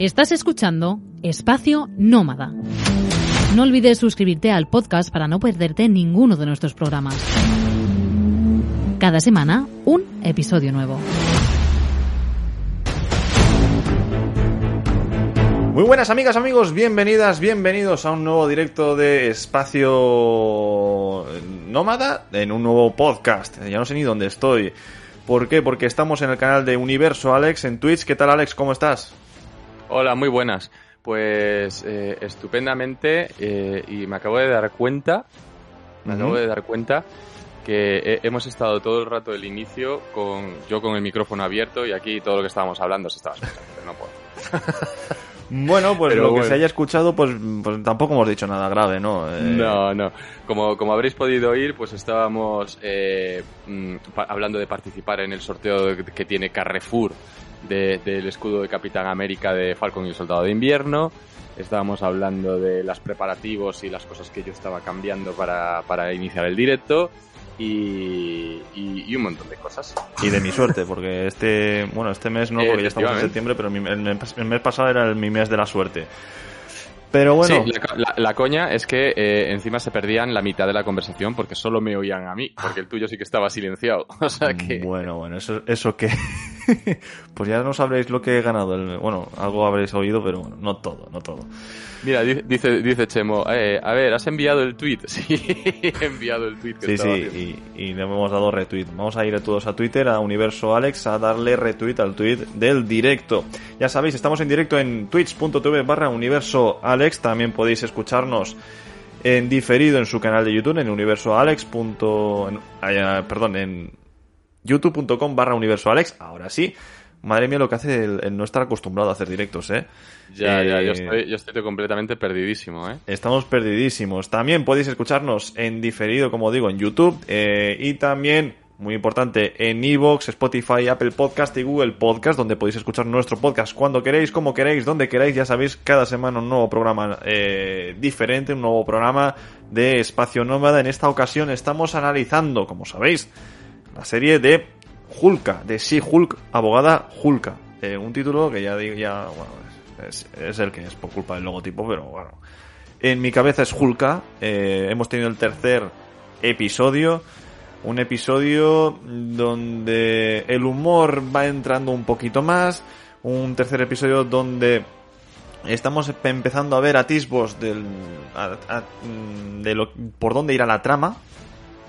Estás escuchando Espacio Nómada. No olvides suscribirte al podcast para no perderte ninguno de nuestros programas. Cada semana, un episodio nuevo. Muy buenas amigas, amigos, bienvenidas, bienvenidos a un nuevo directo de Espacio Nómada, en un nuevo podcast. Ya no sé ni dónde estoy. ¿Por qué? Porque estamos en el canal de Universo Alex en Twitch. ¿Qué tal Alex? ¿Cómo estás? Hola, muy buenas. Pues eh, estupendamente eh, y me acabo de dar cuenta, me acabo de dar cuenta que hemos estado todo el rato del inicio con yo con el micrófono abierto y aquí todo lo que estábamos hablando se estaba escuchando, pero no puedo. Bueno, pues lo que se haya escuchado, pues, pues, tampoco hemos dicho nada grave, ¿no? Eh, no, no. Como, como habréis podido oír, pues estábamos eh, mm, hablando de participar en el sorteo que tiene Carrefour del escudo de Capitán América de Falcon y el Soldado de Invierno. Estábamos hablando de los preparativos y las cosas que yo estaba cambiando para, para iniciar el directo y, un montón de cosas. Y de mi suerte, porque este, bueno, este mes no, porque ya estamos en septiembre, pero el mes pasado era mi mes de la suerte. Pero bueno. Sí, la, coña es que eh, encima se perdían la mitad de la conversación porque solo me oían a mí, porque el tuyo sí que estaba silenciado. O sea que. Bueno, bueno, eso, eso que. pues ya no sabréis lo que he ganado. Bueno, algo habréis oído, pero bueno, no todo, no todo. Mira, dice, dice Chemo, eh, a ver, ¿has enviado el tweet? Sí, he enviado el tweet. sí, sí, y, le hemos dado retweet. Vamos a ir todos a Twitter, a Universo Alex, a darle retweet al tweet del directo. Ya sabéis, estamos en directo en twitch.tv barra Universo Alex. También podéis escucharnos en diferido en su canal de YouTube, en universoalex. Ah, perdón, en youtube.com barra universoalex. Ahora sí. Madre mía lo que hace el, no estar acostumbrado a hacer directos, ¿eh? Ya, ya, yo estoy, yo estoy completamente perdidísimo, ¿eh? Estamos perdidísimos. También podéis escucharnos en diferido, como digo, en YouTube eh, y también, muy importante, en Evox, Spotify, Apple Podcast y Google Podcast, donde podéis escuchar nuestro podcast cuando queréis, como queréis, donde queráis. Ya sabéis, cada semana un nuevo programa eh, diferente, un nuevo programa de Espacio Nómada. En esta ocasión estamos analizando, como sabéis, la serie de Hulka, de Sí Hulk, abogada Hulka. Eh, un título que ya digo, ya, bueno, es, el que es por culpa del logotipo, pero bueno. En mi cabeza es Hulka. Eh, hemos tenido el tercer episodio. Un episodio donde el humor va entrando un poquito más. Un tercer episodio donde estamos empezando a ver atisbos del, de lo, por dónde irá la trama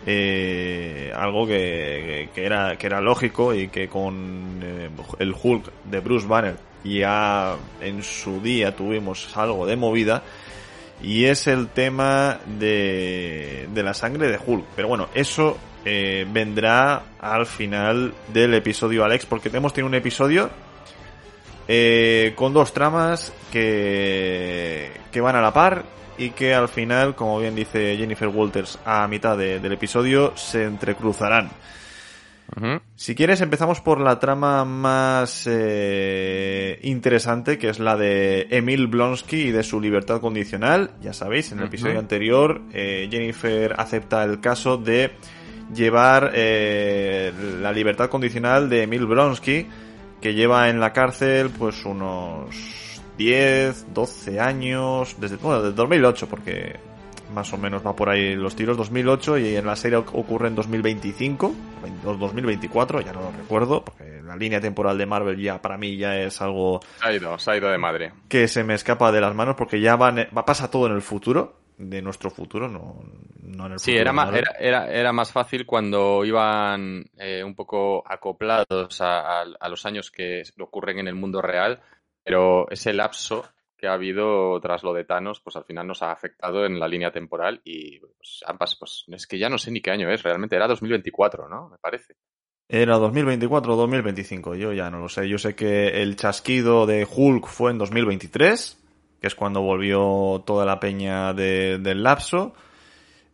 eh, algo que, era, que era lógico y que con eh, el Hulk de Bruce Banner ya en su día tuvimos algo de movida y es el tema de, de la sangre de Hulk. Pero bueno, eso eh, vendrá al final del episodio Alex porque hemos tenido un episodio eh, con dos tramas que, que van a la par y que al final, como bien dice Jennifer Walters a mitad del episodio, se entrecruzarán. Si quieres, empezamos por la trama más eh, interesante, que es la de Emil Blonsky y de su libertad condicional. Ya sabéis, en el episodio anterior, eh, Jennifer acepta el caso de llevar eh, la libertad condicional de Emil Blonsky, que lleva en la cárcel pues unos 10, 12 años, desde, bueno, desde 2008, porque más o menos va por ahí los tiros, 2008 y en la serie ocurre en 2025, 2024, ya no lo recuerdo, porque la línea temporal de Marvel ya para mí ya es algo... Se ha ido, se ha ido de madre. Que se me escapa de las manos porque ya va, va pasa todo en el futuro, de nuestro futuro, no, no en el sí, futuro. era más, era, era, era, más fácil cuando iban eh, un poco acoplados a, a, los años que ocurren en el mundo real, pero ese lapso que ha habido tras lo de Thanos, pues al final nos ha afectado en la línea temporal y pues, ambas, pues es que ya no sé ni qué año es, realmente era 2024, ¿no? Me parece. Era 2024 o 2025, yo ya no lo sé. Yo sé que el chasquido de Hulk fue en 2023, que es cuando volvió toda la peña del lapso.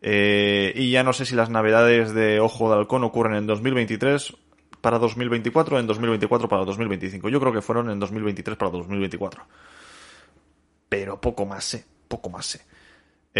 Eh, y ya no sé si las navidades de Ojo de Halcón ocurren en 2023 para 2024 en 2024 para 2025. Yo creo que fueron en 2023 para 2024. Pero poco más sé, poco más sé.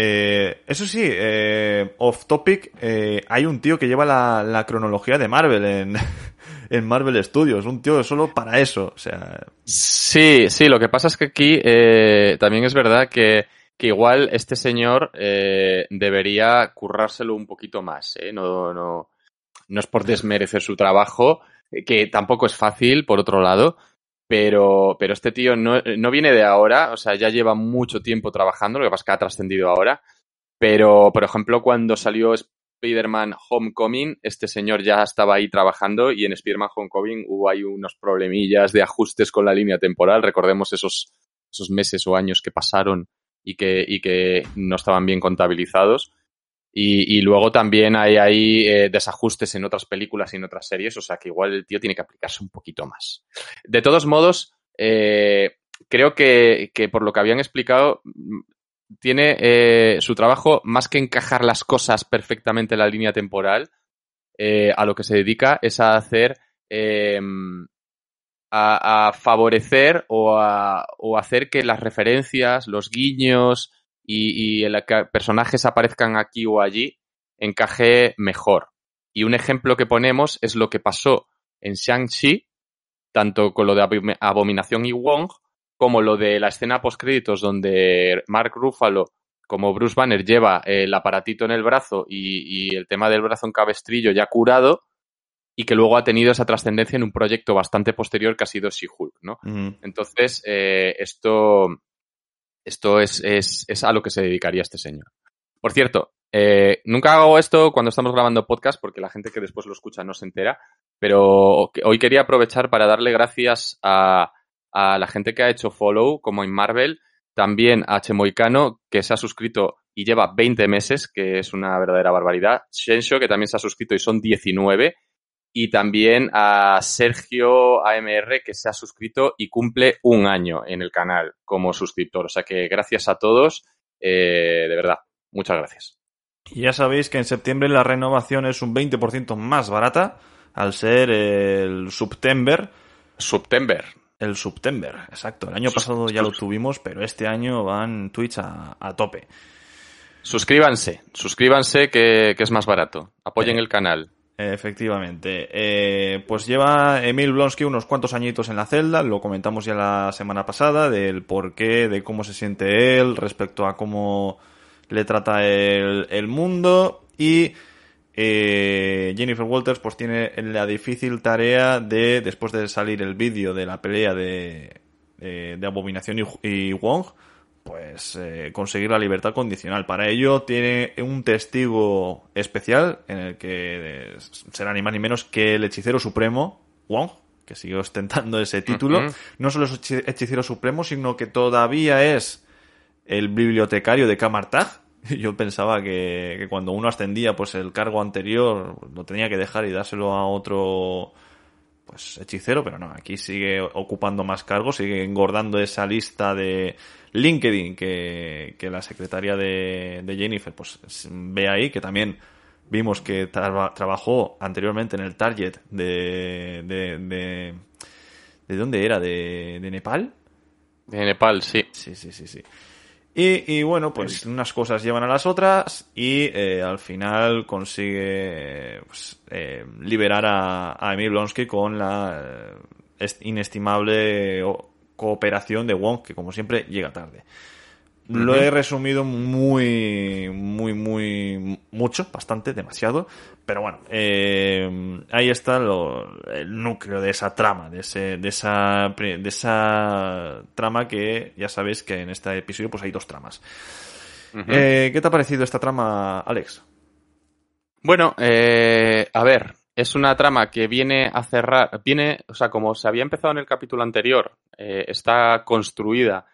Eh, eso sí, eh, off topic, eh, hay un tío que lleva la, cronología de Marvel en, en Marvel Studios, un tío solo para eso, o sea... Sí, sí, lo que pasa es que aquí eh, también es verdad que, que igual este señor eh, debería currárselo un poquito más, ¿eh? No, no, no es por desmerecer su trabajo, que tampoco es fácil, por otro lado, pero, pero este tío no, no viene de ahora, o sea, ya lleva mucho tiempo trabajando, lo que pasa es que ha trascendido ahora, pero, por ejemplo, cuando salió Spider-Man Homecoming, este señor ya estaba ahí trabajando y en Spider-Man Homecoming hubo ahí unos problemillas de ajustes con la línea temporal. Recordemos esos, esos meses o años que pasaron y que, y que no estaban bien contabilizados. Y, luego también hay ahí eh, desajustes en otras películas y en otras series, o sea que igual el tío tiene que aplicarse un poquito más. De todos modos, eh, creo que, por lo que habían explicado, tiene eh, su trabajo más que encajar las cosas perfectamente en la línea temporal, a lo que se dedica es a hacer, eh, a, a, favorecer o a o hacer que las referencias, los guiños y, y el que personajes aparezcan aquí o allí encaje mejor. Y un ejemplo que ponemos es lo que pasó en Shang-Chi, tanto con lo de Abominación y Wong, como lo de la escena post-créditos donde Mark Ruffalo como Bruce Banner lleva el aparatito en el brazo y, y, el tema del brazo en cabestrillo ya curado y que luego ha tenido esa trascendencia en un proyecto bastante posterior que ha sido She-Hulk, ¿no? Entonces, eh, esto, esto es, es, es, a lo que se dedicaría este señor. Por cierto, eh, nunca hago esto cuando estamos grabando podcast porque la gente que después lo escucha no se entera, pero hoy quería aprovechar para darle gracias a, a la gente que ha hecho follow, como en Marvel, también a Chemoicano, que se ha suscrito y lleva 20 meses, que es una verdadera barbaridad. Shensho, que también se ha suscrito y son 19. Y también a Sergio AMR, que se ha suscrito y cumple un año en el canal como suscriptor. O sea que gracias a todos, eh, de verdad, muchas gracias. Y ya sabéis que en septiembre la renovación es un 20% más barata, al ser el September. September. El September, exacto. El año pasado ya lo tuvimos, pero este año van Twitch a, a tope. Suscríbanse, suscríbanse que, que es más barato. Apoyen eh, el canal. Efectivamente. Eh, pues lleva Emil Blonsky unos cuantos añitos en la celda, lo comentamos ya la semana pasada, del por qué, de cómo se siente él respecto a cómo le trata el, el mundo y eh, Jennifer Walters pues tiene la difícil tarea de, después de salir el vídeo de la pelea de, de, Abominación y, Wong, pues eh, conseguir la libertad condicional. Para ello tiene un testigo especial en el que será ni más ni menos que el hechicero supremo, Wong, que sigue ostentando ese título. Uh -huh. No solo es hechicero supremo, sino que todavía es el bibliotecario de Kamartag, yo pensaba que, que, cuando uno ascendía, pues el cargo anterior lo tenía que dejar y dárselo a otro pues hechicero, pero no, aquí sigue ocupando más cargos, sigue engordando esa lista de LinkedIn que, que la secretaria de, de, Jennifer pues ve ahí, que también vimos que tra trabajó anteriormente en el Target de, de, de, de ¿dónde era? ¿De, de Nepal? De Nepal, sí. Sí, sí, sí, sí. Y, y, bueno, pues unas cosas llevan a las otras y eh, al final consigue pues, eh, liberar a, a, Emil Blonsky con la eh, inestimable cooperación de Wong, que como siempre llega tarde. Lo he resumido muy, muy, muy, mucho, bastante, demasiado. Pero bueno, eh, ahí está lo, el núcleo de esa trama, de, ese, de, esa, de esa trama que ya sabéis que en este episodio pues hay dos tramas. Uh -huh. eh, ¿Qué te ha parecido esta trama, Alex? Bueno, eh, a ver, es una trama que viene a cerrar, viene, o sea, como se había empezado en el capítulo anterior, eh, está construida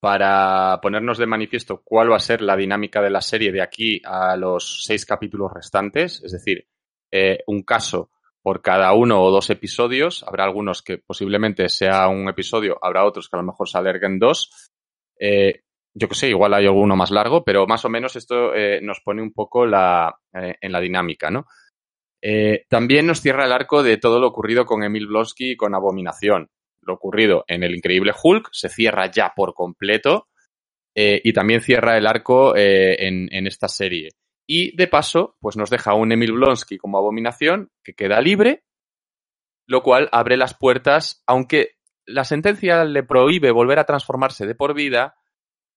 para ponernos de manifiesto cuál va a ser la dinámica de la serie de aquí a los seis capítulos restantes, es decir, eh, un caso por cada uno o dos episodios. Habrá algunos que posiblemente sea un episodio, habrá otros que a lo mejor se alarguen dos. Eh, yo que sé, igual hay alguno más largo, pero más o menos esto eh, nos pone un poco la, en la dinámica, ¿no? También nos cierra el arco de todo lo ocurrido con Emil Blonsky y con Abominación ocurrido en el Increíble Hulk, se cierra ya por completo eh, y también cierra el arco eh, en, esta serie. Y de paso, pues nos deja un Emil Blonsky como abominación que queda libre lo cual abre las puertas, aunque la sentencia le prohíbe volver a transformarse de por vida,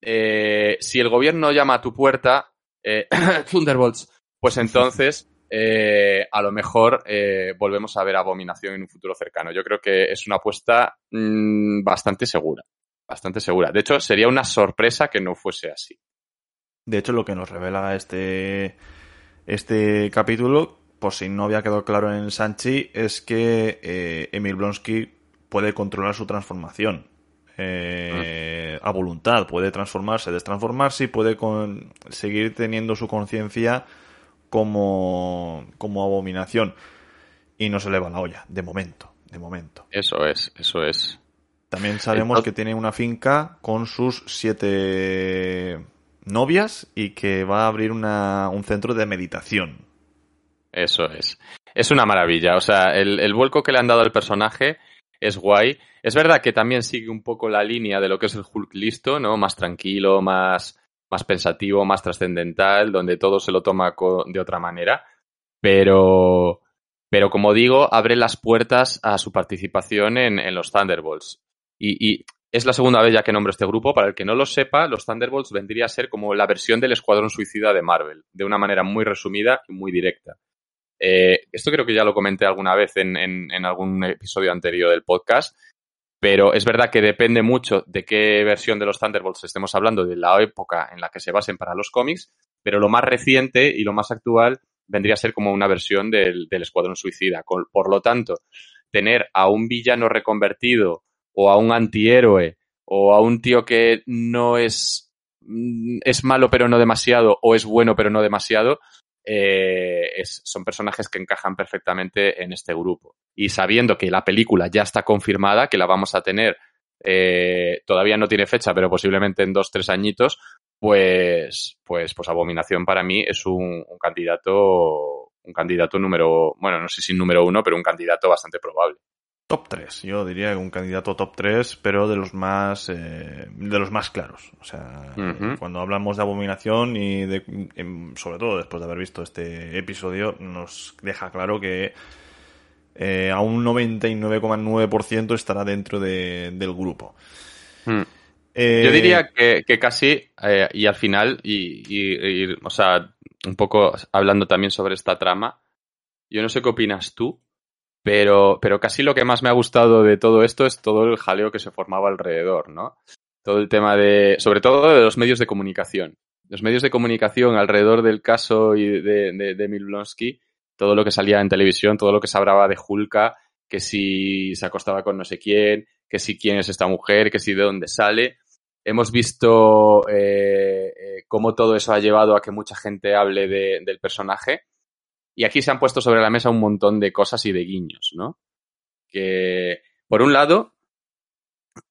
eh, si el gobierno llama a tu puerta, Thunderbolts, pues entonces eh, a lo mejor eh, volvemos a ver abominación en un futuro cercano. Yo creo que es una apuesta mm, bastante segura, bastante segura. De hecho, sería una sorpresa que no fuese así. De hecho, lo que nos revela este, este capítulo, por si no había quedado claro en Sanchi, es que eh, Emil Blonsky puede controlar su transformación. Eh, a voluntad, puede transformarse, destransformarse y puede con- seguir teniendo su conciencia como, como abominación. Y no se le va la olla, de momento, de momento. Eso es, eso es. También sabemos que tiene una finca con sus siete novias y que va a abrir una, un centro de meditación. Eso es. Es una maravilla. O sea, el, el vuelco que le han dado al personaje es guay. Es verdad que también sigue un poco la línea de lo que es el Hulk listo, ¿no? Más tranquilo, más, más pensativo, más trascendental, donde todo se lo toma de otra manera. Pero, pero como digo, abre las puertas a su participación en, en los Thunderbolts. Y, y es la segunda vez ya que nombro este grupo. Para el que no lo sepa, los Thunderbolts vendría a ser como la versión del Escuadrón Suicida de Marvel, de una manera muy resumida y muy directa. Eh, esto creo que ya lo comenté alguna vez en- en algún episodio anterior del podcast, pero es verdad que depende mucho de qué versión de los Thunderbolts estemos hablando, de la época en la que se basen para los cómics, pero lo más reciente y lo más actual vendría a ser como una versión del, del Escuadrón Suicida. Por lo tanto, tener a un villano reconvertido o a un antihéroe o a un tío que no es, mm, es malo pero no demasiado o es bueno pero no demasiado, eh, es- son personajes que encajan perfectamente en este grupo. Y sabiendo que la película ya está confirmada, que la vamos a tener, eh, todavía no tiene fecha, pero posiblemente en dos, tres añitos, pues, pues, pues Abominación para mí es un, un candidato, un candidato número, bueno, no sé si número uno, pero un candidato bastante probable. Top 3, yo diría que un candidato top 3, pero de los más eh, de los más claros. O sea, Ujú. cuando hablamos de abominación y de, em, sobre todo después de haber visto este episodio, nos deja claro que eh, a un 99,9% estará dentro de- del grupo. Hmm. Eh, Yo diría que, que casi, eh, y al final, y, y- y, o sea, un poco hablando también sobre esta trama, yo no sé qué opinas tú, pero, pero casi lo que más me ha gustado de todo esto es todo el jaleo que se formaba alrededor, ¿no? Todo el tema de, sobre todo de los medios de comunicación. Los medios de comunicación alrededor del caso y de, de, de todo lo que salía en televisión, todo lo que se hablaba de Hulka, que si se acostaba con no sé quién, que si quién es esta mujer, que si de dónde sale. Hemos visto eh, eh, cómo todo eso ha llevado a que mucha gente hable de- del personaje. Y aquí se han puesto sobre la mesa un montón de cosas y de guiños, ¿no? Que, por un lado,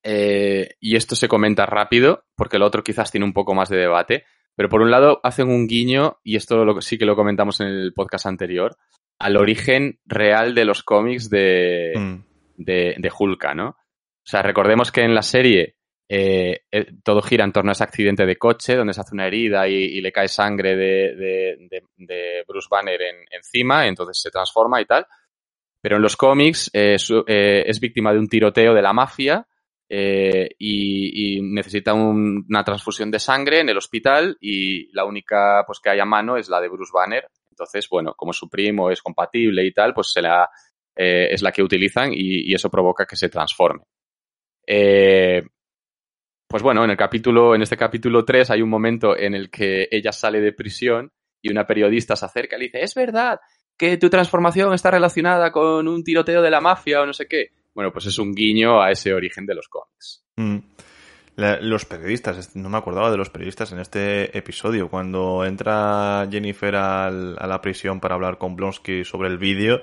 eh, y esto se comenta rápido, porque lo otro quizás tiene un poco más de debate, pero por un lado hacen un guiño, y esto lo- sí que lo comentamos en el podcast anterior, al origen real de los cómics de, mm, de, de Hulka, ¿no? O sea, recordemos que en la serie eh, eh, todo gira en torno a ese accidente de coche donde se hace una herida y, le cae sangre de, Bruce Banner en- encima, entonces se transforma y tal. Pero en los cómics eh, es víctima de un tiroteo de la mafia y, necesita un- una transfusión de sangre en el hospital y la única pues que hay a mano es la de Bruce Banner. Entonces, bueno, como su primo es compatible y tal, pues es la que utilizan y, y eso provoca que se transforme. Eh, pues bueno, en el capítulo, en este capítulo 3 hay un momento en el que ella sale de prisión y una periodista se acerca y le dice, es verdad que tu transformación está relacionada con un tiroteo de la mafia o no sé qué. Bueno, pues es un guiño a ese origen de los cómics. mm. Los periodistas, no me acordaba de los periodistas en este episodio, cuando entra Jennifer a la prisión para hablar con Blonsky sobre el vídeo,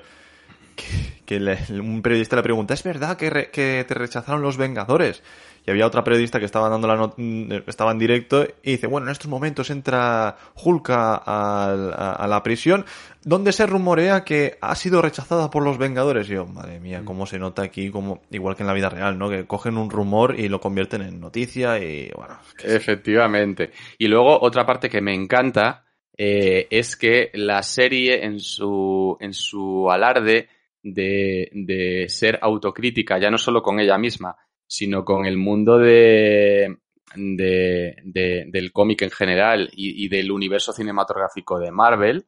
que, que le- un periodista le pregunta, ¿es verdad que, re- que te rechazaron los Vengadores? Y había otra periodista que estaba dando la not- mm, estaba en directo y dice, bueno, en estos momentos entra Hulka a, a la prisión, donde se rumorea que ha sido rechazada por los Vengadores. Y yo, madre mía, cómo se nota aquí, como igual que en la vida real, ¿no? Que cogen un rumor y lo convierten en noticia y bueno. Efectivamente. Y luego otra parte que me encanta eh, es que la serie en su, en su alarde de, de ser autocrítica, ya no solo con ella misma, sino con el mundo de, de, de, del cómic en general y, del universo cinematográfico de Marvel,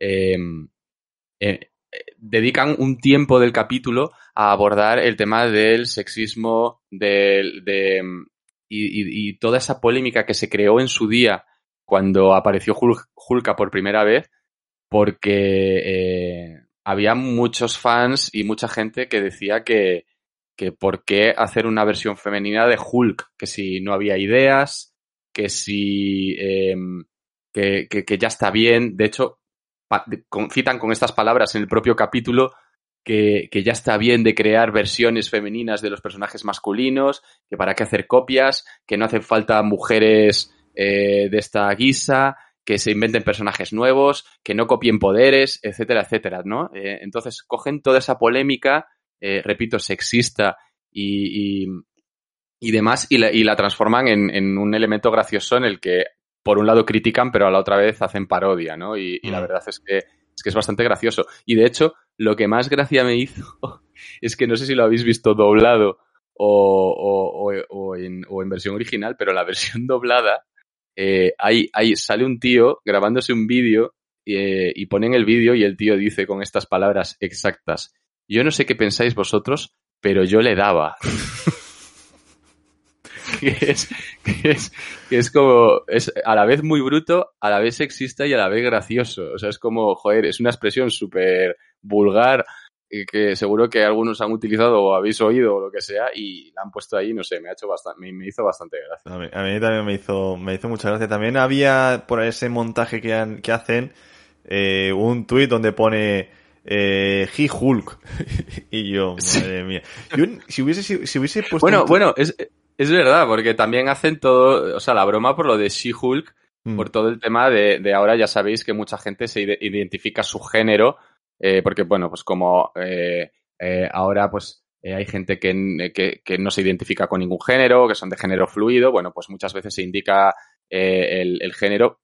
eh, eh, dedican un tiempo del capítulo a abordar el tema del sexismo del, de, y, y, toda esa polémica que se creó en su día cuando apareció Hulka por primera vez, porque eh, había muchos fans y mucha gente que decía que, que por qué hacer una versión femenina de Hulk, que si no había ideas, que si que, que, que, ya está bien. De hecho, citan con estas palabras en el propio capítulo que, que, ya está bien de crear versiones femeninas de los personajes masculinos, que para qué hacer copias, que no hacen falta mujeres eh, de esta guisa, que se inventen personajes nuevos, que no copien poderes, etcétera, etcétera, ¿no? Eh, entonces cogen toda esa polémica eh, repito, sexista y, y, y demás, y la, y la transforman en, en, un elemento gracioso en el que, por un lado, critican, pero a la otra vez hacen parodia, ¿no? Y, y mm. la verdad es que, es que es bastante gracioso. Y de hecho, lo que más gracia me hizo es que no sé si lo habéis visto doblado o, o, o, o en, en, versión original, pero la versión doblada, eh, ahí, ahí sale un tío grabándose un vídeo eh, y ponen el vídeo y el tío dice con estas palabras exactas, yo no sé qué pensáis vosotros, pero yo le daba. que, es, que, es, que es como, es a la vez muy bruto, a la vez sexista y a la vez gracioso. O sea, es como, joder, es una expresión súper vulgar que seguro que algunos han utilizado o habéis oído o lo que sea y la han puesto ahí, no sé, me ha hecho bastante, me, me hizo bastante gracia. A mí, a mí, también me hizo, me hizo mucha gracia. También había por ese montaje que, han, que hacen eh, un tuit donde pone eh, He Hulk. y yo, madre mía. Yo, si, hubiese, si, si, hubiese puesto. Bueno, un... bueno, es, es verdad, porque también hacen todo, o sea, la broma por lo de She-Hulk, mm. por todo el tema de, de, ahora ya sabéis que mucha gente se identifica su género, eh, porque bueno, pues como eh, eh, ahora pues eh, hay gente que, que, que, no se identifica con ningún género, que son de género fluido, bueno, pues muchas veces se indica eh, el, el, género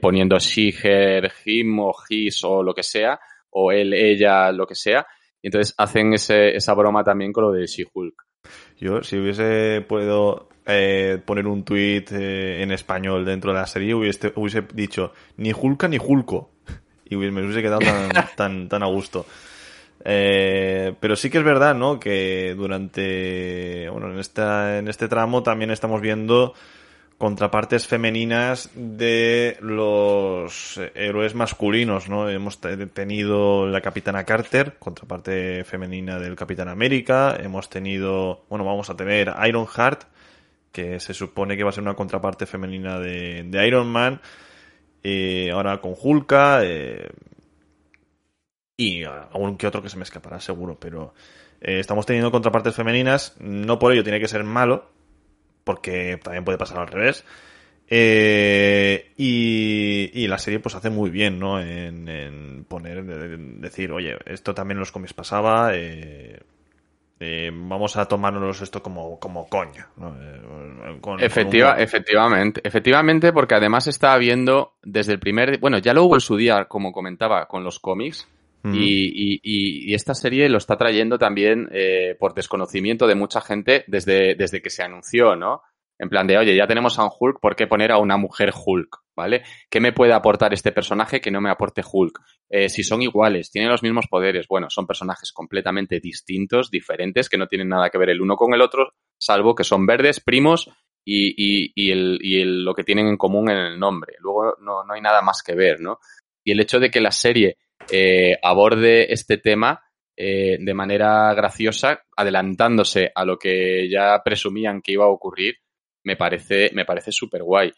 poniendo she, her, him o his o lo que sea, o él, ella, lo que sea. Y entonces hacen ese, esa broma también con lo de She-Hulk. Yo, si hubiese podido eh, poner un tweet eh, en español dentro de la serie, hubiese, hubiese dicho ni Hulka ni Hulko. Y me hubiese quedado tan, tan, tan a gusto. Eh, pero sí que es verdad, ¿no? Que durante, bueno, en esta, en este tramo también estamos viendo contrapartes femeninas de los héroes masculinos, ¿no? Hemos tenido la Capitana Carter, contraparte femenina del Capitán América, hemos tenido, bueno, vamos a tener Iron Heart, que se supone que va a ser una contraparte femenina de, de Iron Man, eh, ahora con Hulka, eh, y algún que otro que se me escapará seguro, pero eh, estamos teniendo contrapartes femeninas, no por ello tiene que ser malo, porque también puede pasar al revés. Eh, y, y, la serie pues hace muy bien, ¿no? En, en poner, en decir, oye, esto también en los cómics pasaba, eh, eh, vamos a tomárnoslo esto como, como coña. ¿no? Con, Efectiva, con un... Efectivamente, efectivamente, porque además está habiendo desde el primer, bueno, ya lo hubo en su día, como comentaba, con los cómics, Y, y, y, esta serie lo está trayendo también eh, por desconocimiento de mucha gente desde, desde que se anunció, ¿no? En plan de, oye, ya tenemos a un Hulk, ¿por qué poner a una mujer Hulk? ¿Vale? ¿Qué me puede aportar este personaje que no me aporte Hulk? Eh, si son iguales, tienen los mismos poderes, bueno, son personajes completamente distintos, diferentes, que no tienen nada que ver el uno con el otro, salvo que son verdes, primos y, y, y, el, y el, lo que tienen en común en el nombre. Luego no, no hay nada más que ver, ¿no? Y el hecho de que la serie eh, aborde este tema eh, de manera graciosa, adelantándose a lo que ya presumían que iba a ocurrir, me parece, me parece súper guay.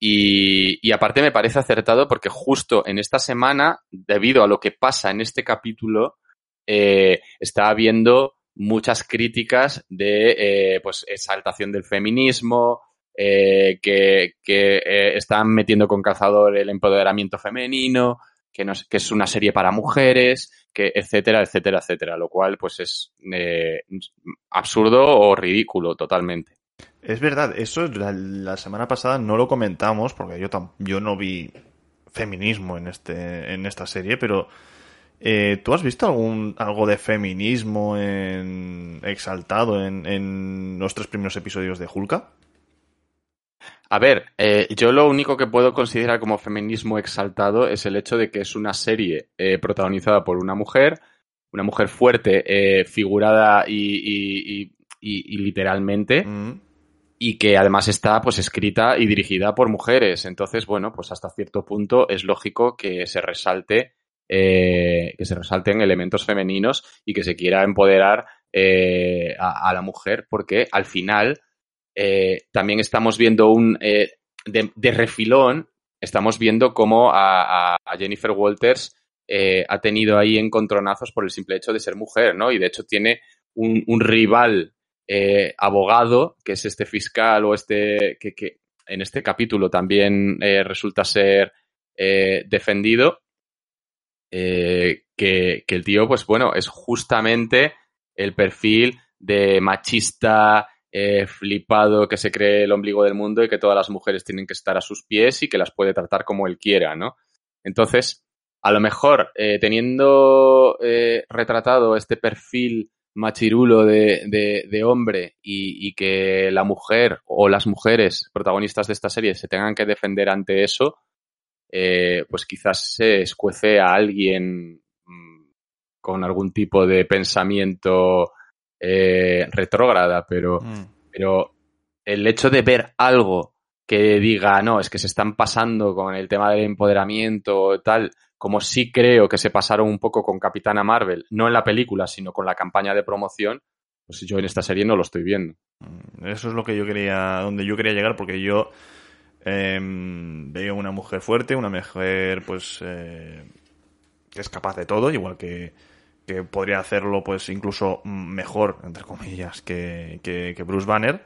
Y, aparte me parece acertado porque justo en esta semana, debido a lo que pasa en este capítulo, eh, está habiendo muchas críticas de pues exaltación del feminismo, que, están metiendo con calzador el empoderamiento femenino, que, no, que es una serie para mujeres, que etcétera, etcétera, etcétera, lo cual pues es eh, absurdo o ridículo totalmente. Es verdad, eso la, semana pasada no lo comentamos porque yo, yo no vi feminismo en, este, en esta serie, pero Eh, ¿Tú has visto algún algo de feminismo en, exaltado en, en los tres primeros episodios de Hulka? A ver, eh, yo lo único que puedo considerar como feminismo exaltado es el hecho de que es una serie eh, protagonizada por una mujer, una mujer fuerte, eh, figurada y, y, y, y literalmente, Mm. y que además está pues escrita y dirigida por mujeres. Entonces, bueno, pues hasta cierto punto es lógico que se resalte, que se resalten elementos femeninos y que se quiera empoderar a, a la mujer, porque al final eh, también estamos viendo un eh, de, refilón, estamos viendo cómo a, Jennifer Walters eh, ha tenido ahí encontronazos por el simple hecho de ser mujer, ¿no? Y de hecho tiene un, un rival eh, abogado, que es este fiscal o este que, que en este capítulo también resulta ser defendido, que, que el tío, pues bueno, es justamente el perfil de machista, eh, flipado, que se cree el ombligo del mundo y que todas las mujeres tienen que estar a sus pies y que las puede tratar como él quiera, ¿no? Entonces, a lo mejor, eh, teniendo eh, retratado este perfil machirulo de, hombre y, y que la mujer o las mujeres protagonistas de esta serie se tengan que defender ante eso, pues quizás se escuece a alguien mm, con algún tipo de pensamiento eh, retrógrada, pero, Mm. pero el hecho de ver algo que diga, no, es que se están pasando con el tema del empoderamiento o tal, como sí creo que se pasaron un poco con Capitana Marvel, no en la película, sino con la campaña de promoción, pues yo en esta serie no lo estoy viendo. Eso es lo que yo quería, donde yo quería llegar, porque yo em, veo una mujer fuerte, una mujer, pues, eh, que es capaz de todo, igual que, que podría hacerlo, pues, incluso mejor, entre comillas, que, que, que Bruce Banner.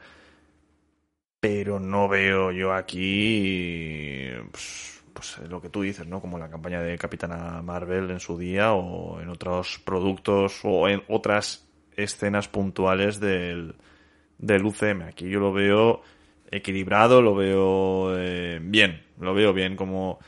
Pero no veo yo aquí, pues, pues, lo que tú dices, ¿no? Como la campaña de Capitana Marvel en su día, o en otros productos, o en otras escenas puntuales del, del UCM. Aquí yo lo veo equilibrado, lo veo eh, bien, lo veo bien como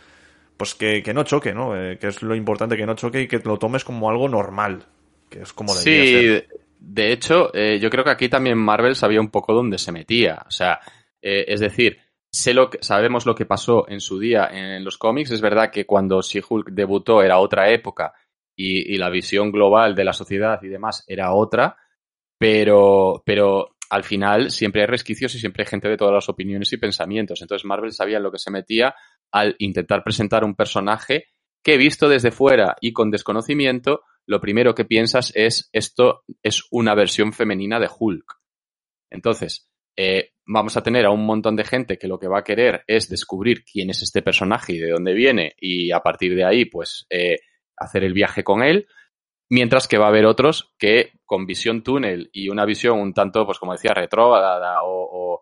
pues que, que no choque, ¿no? Eh, que es lo importante que no choque y que lo tomes como algo normal, que es como debería Sí, ser. de hecho, eh, yo creo que aquí también Marvel sabía un poco dónde se metía. O sea, eh, es decir, sé lo que, sabemos lo que pasó en su día en los cómics. Es verdad que cuando She-Hulk debutó era otra época y, y la visión global de la sociedad y demás era otra, pero, pero al final siempre hay resquicios y siempre hay gente de todas las opiniones y pensamientos. Entonces Marvel sabía en lo que se metía al intentar presentar un personaje que visto desde fuera y con desconocimiento, lo primero que piensas es esto es una versión femenina de Hulk. Entonces, eh, vamos a tener a un montón de gente que lo que va a querer es descubrir quién es este personaje y de dónde viene y a partir de ahí, pues, eh, hacer el viaje con él. Mientras que va a haber otros que con visión túnel y una visión un tanto, pues como decía, retrógrada o,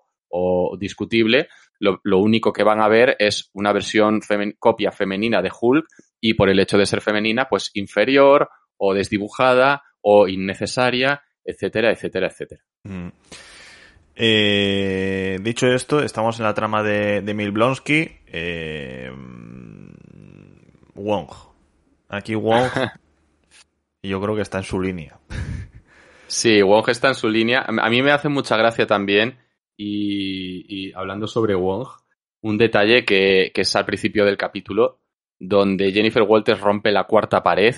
discutible, lo, lo, único que van a ver es una versión femen copia femenina de Hulk y por el hecho de ser femenina, pues inferior o desdibujada o innecesaria, etcétera, etcétera, etcétera. Mm. Eh, dicho esto, estamos en la trama de, de Milblonsky. Eh, Wong. Aquí Wong, yo creo que está en su línea. Sí, Wong está en su línea. A mí me hace mucha gracia también, y, y hablando sobre Wong, un detalle que, que, es al principio del capítulo, donde Jennifer Walters rompe la cuarta pared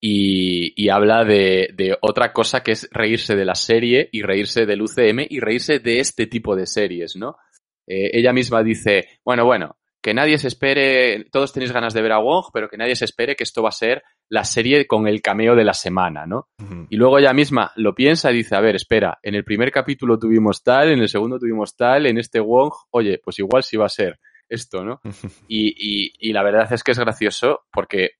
y, habla de, de, otra cosa que es reírse de la serie y reírse del UCM y reírse de este tipo de series, ¿no? Eh, ella misma dice, bueno, bueno, que nadie se espere, todos tenéis ganas de ver a Wong, pero que nadie se espere que esto va a ser la serie con el cameo de la semana, ¿no? Uh -huh. Y luego ella misma lo piensa y dice, a ver, espera, en el primer capítulo tuvimos tal, en el segundo tuvimos tal, en este Wong, oye, pues igual sí va a ser esto, ¿no? y, y, y la verdad es que es gracioso porque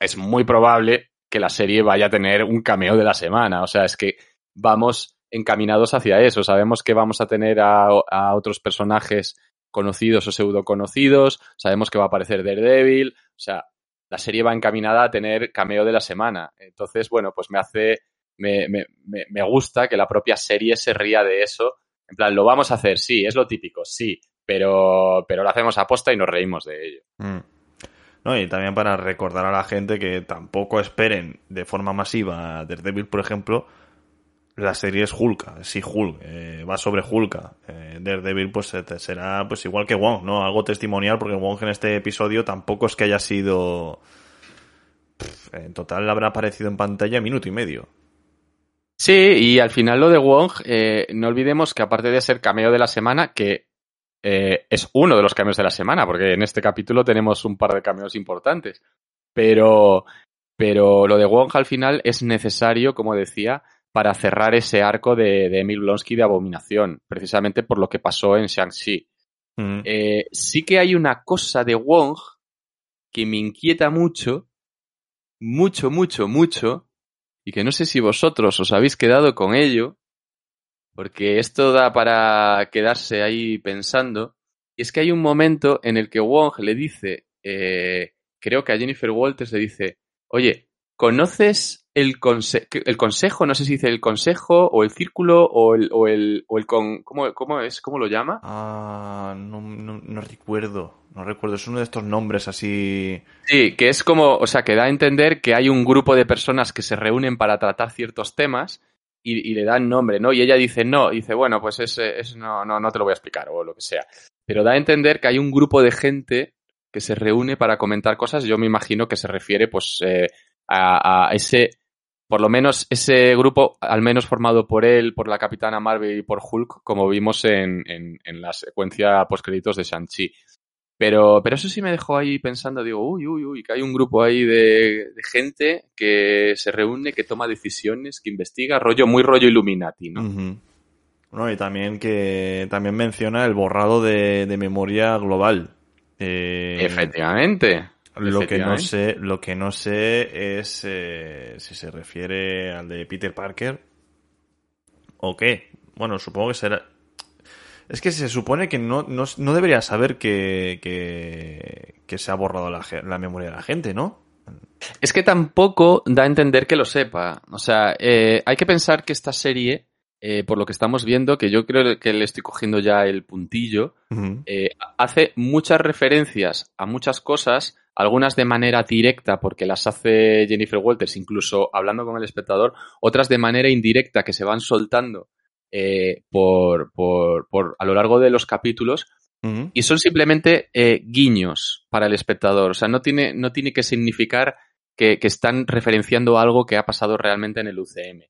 es muy probable que la serie vaya a tener un cameo de la semana, o sea, es que vamos encaminados hacia eso, sabemos que vamos a tener a, a otros personajes conocidos o pseudo conocidos, sabemos que va a aparecer Daredevil, o sea, la serie va encaminada a tener cameo de la semana. Entonces, bueno, pues me hace, me, me, me, gusta que la propia serie se ría de eso. En plan, lo vamos a hacer, sí, es lo típico, sí, pero, pero lo hacemos a posta y nos reímos de ello. Mm. ¿no? Y también para recordar a la gente que tampoco esperen de forma masiva a Daredevil, por ejemplo, la serie es Hulk, sí Hulk, eh, va sobre Hulk. Eh, Daredevil pues eh, será pues igual que Wong, ¿no? Algo testimonial porque Wong en este episodio tampoco es que haya sido... en total habrá aparecido en pantalla minuto y medio. Sí, y al final lo de Wong, eh, no olvidemos que aparte de ser cameo de la semana, que eh, es uno de los cameos de la semana, porque en este capítulo tenemos un par de cameos importantes. Pero, pero lo de Wong al final es necesario, como decía, para cerrar ese arco de, de Emil Blonsky de abominación, precisamente por lo que pasó en Shang-Chi. Mm. Eh, sí que hay una cosa de Wong que me inquieta mucho, mucho, mucho, mucho, y que no sé si vosotros os habéis quedado con ello, porque esto da para quedarse ahí pensando, y es que hay un momento en el que Wong le dice, eh, creo que a Jennifer Walters le dice, oye, ¿conoces el, conse el consejo? No sé si dice el consejo o el círculo o el, o el, o el con, ¿cómo, ¿cómo es? ¿Cómo lo llama? Ah, no, no, no recuerdo. No recuerdo. Es uno de estos nombres así. Sí, que es como, o sea, que da a entender que hay un grupo de personas que se reúnen para tratar ciertos temas y, y le dan nombre, ¿no? Y ella dice no, y dice, bueno, pues es, es no, no, no te lo voy a explicar o lo que sea. Pero da a entender que hay un grupo de gente que se reúne para comentar cosas. Yo me imagino que se refiere, pues, eh, a, a ese, por lo menos ese grupo, al menos formado por él, por la Capitana Marvel y por Hulk, como vimos en, en, en la secuencia postcréditos de Shang-Chi. Pero, pero eso sí me dejó ahí pensando, digo, uy, uy, uy, que hay un grupo ahí de, de gente que se reúne, que toma decisiones, que investiga, rollo, muy rollo Illuminati, ¿no? No, y también que también menciona el borrado de, de memoria global. Eh, Efectivamente. Lo que no Efectivamente. sé, lo que no sé es eh, si se refiere al de Peter Parker o qué. Bueno, supongo que será. Es que se supone que no, no, no debería saber que, que, que se ha borrado la, la memoria de la gente, ¿no? Es que tampoco da a entender que lo sepa. O sea, eh, hay que pensar que esta serie, eh, por lo que estamos viendo, que yo creo que le estoy cogiendo ya el puntillo, eh, hace muchas referencias a muchas cosas, algunas de manera directa porque las hace Jennifer Walters, incluso hablando con el espectador, otras de manera indirecta que se van soltando eh, por, por, por a lo largo de los capítulos y son simplemente eh, guiños para el espectador. O sea, no tiene, no tiene que significar que, que están referenciando algo que ha pasado realmente en el UCM.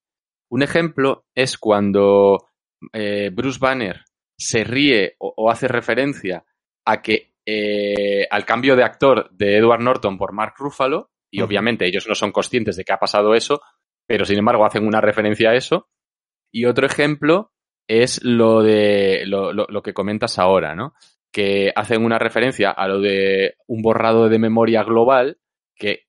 Un ejemplo es cuando eh, Bruce Banner se ríe o, o hace referencia a que eh, al cambio de actor de Edward Norton por Mark Ruffalo, y obviamente ellos no son conscientes de que ha pasado eso, pero sin embargo hacen una referencia a eso. Y otro ejemplo es lo de lo, lo- lo que comentas ahora, ¿no? Que hacen una referencia a lo de un borrado de memoria global, que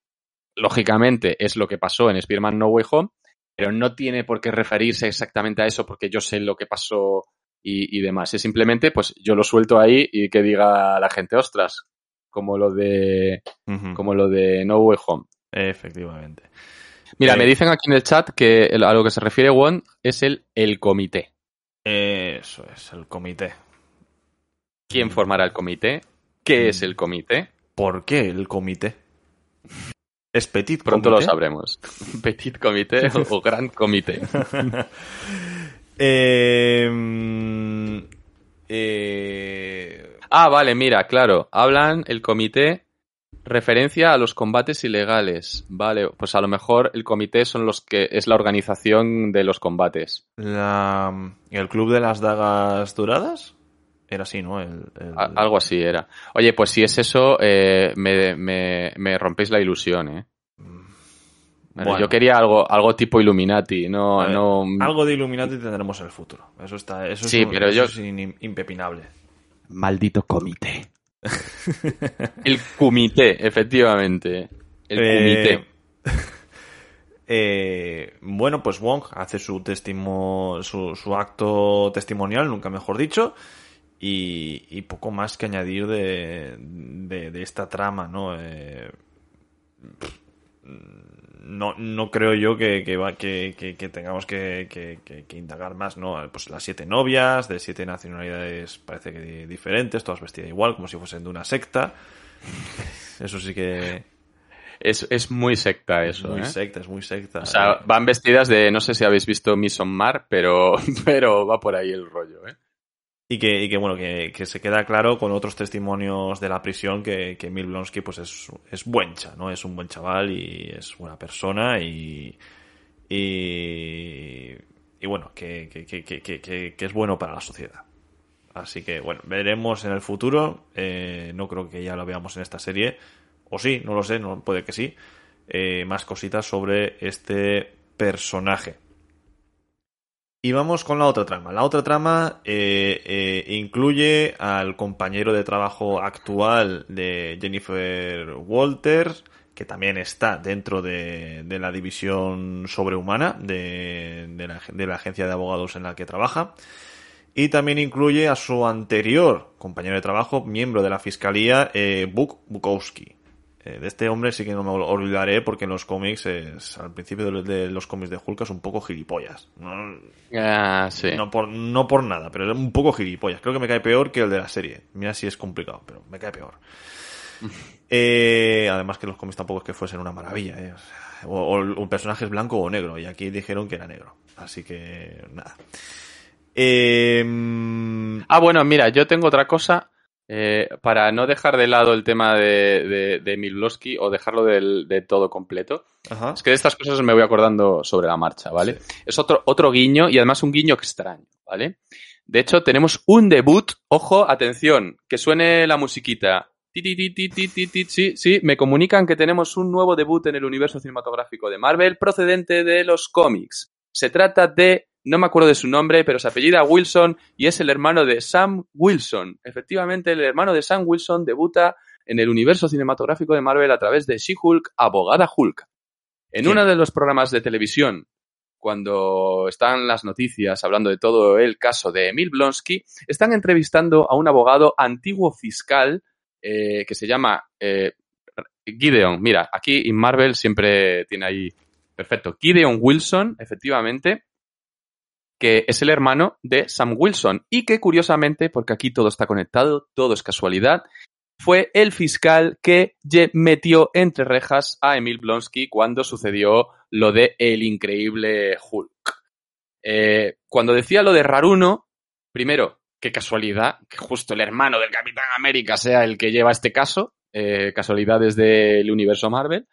lógicamente es lo que pasó en Spider-Man No Way Home, pero no tiene por qué referirse exactamente a eso porque yo sé lo que pasó y, y demás. Es simplemente, pues yo lo suelto ahí y que diga la gente, ostras, como lo de, como lo de No Way Home. Efectivamente. Mira, Eh, me dicen aquí en el chat que el- a lo que se refiere Won es el, el comité. Eso es, el comité. ¿Quién formará el comité? ¿Qué es el comité? ¿Por qué el comité? ¿Es petit Pronto lo comité? sabremos. Petit comité o gran comité. Eh, mm, eh, Ah, vale, mira, claro. Hablan el comité referencia a los combates ilegales. Vale, pues a lo mejor el comité son los que es la organización de los combates. la, ¿El club de las dagas doradas? Era así, ¿no? El, el- A- algo así era. Oye, pues si es eso, eh, me, me, me rompéis la ilusión, ¿eh? Bueno. Yo quería algo, algo tipo Illuminati, no, ver, no. Algo de Illuminati tendremos en el futuro. Eso está, eso Sí, es, un- pero eso yo- es in- impepinable. Maldito comité. el comité, efectivamente. El Eh, comité. eh, bueno, pues Wong hace su, testimo, su, su acto testimonial, nunca mejor dicho, y, y poco más que añadir de, de, de esta trama, ¿no? Eh, no, no creo yo que, que, tengamos que indagar más, ¿no? Pues las siete novias, de siete nacionalidades parece que diferentes, todas vestidas igual, como si fuesen de una secta. Eso sí que... Es, es muy secta eso, muy ¿eh? secta, es muy secta. O sea, van vestidas de, no sé si habéis visto Miss on Mar, pero, pero va por ahí el rollo, ¿eh? Y que, bueno, que, se queda claro con otros testimonios de la prisión que, que Emil Blonsky pues es, es buen cha, ¿no? Es un buen chaval y es buena persona y, y, bueno, que, que, es bueno para la sociedad. Así que bueno, veremos en el futuro. Eh, no creo que ya lo veamos en esta serie. O sí, no lo sé, no, puede que sí. Eh, más cositas sobre este personaje. Y vamos con la otra trama. La otra trama eh, eh, incluye al compañero de trabajo actual de Jennifer Walters, que también está dentro de, la división sobrehumana de, de, la, de, la, agencia de abogados en la que trabaja. Y también incluye a su anterior compañero de trabajo, miembro de la fiscalía, eh, Buk Bukowski. Eh, de este hombre sí que no me olvidaré porque en los cómics, es, al principio de, de, los cómics de Hulk es un poco gilipollas. No, ah, sí. no, por, no por nada, pero es un poco gilipollas. Creo que me cae peor que el de la serie. Mira si es complicado, pero me cae peor. eh, además que los cómics tampoco es que fuesen una maravilla. ¿eh? O, o, un personaje es blanco o negro, y aquí dijeron que era negro. Así que nada. Eh... Ah, bueno, mira, yo tengo otra cosa eh, para no dejar de lado el tema de, de, de Milowski o dejarlo de, de todo completo, Ajá. es que de estas cosas me voy acordando sobre la marcha, ¿vale? Sí. Es otro, otro guiño y además un guiño extraño, ¿vale? De hecho, tenemos un debut, ojo, atención, que suene la musiquita. Sí, sí, me comunican que tenemos un nuevo debut en el universo cinematográfico de Marvel procedente de los cómics. Se trata de no me acuerdo de su nombre, pero se apellida Wilson y es el hermano de Sam Wilson. Efectivamente, el hermano de Sam Wilson debuta en el universo cinematográfico de Marvel a través de She-Hulk, abogada Hulk. En ¿Quién? uno de los programas de televisión, cuando están las noticias hablando de todo el caso de Emil Blonsky, están entrevistando a un abogado antiguo fiscal eh, que se llama eh, Gideon. Mira, aquí en Marvel siempre tiene ahí. Perfecto. Gideon Wilson, efectivamente, que es el hermano de Sam Wilson y que curiosamente, porque aquí todo está conectado, todo es casualidad, fue el fiscal que metió entre rejas a Emil Blonsky cuando sucedió lo de el increíble Hulk. Eh, cuando decía lo de Raruno, primero, qué casualidad que justo el hermano del Capitán América sea el que lleva este caso, eh, casualidades del universo Marvel,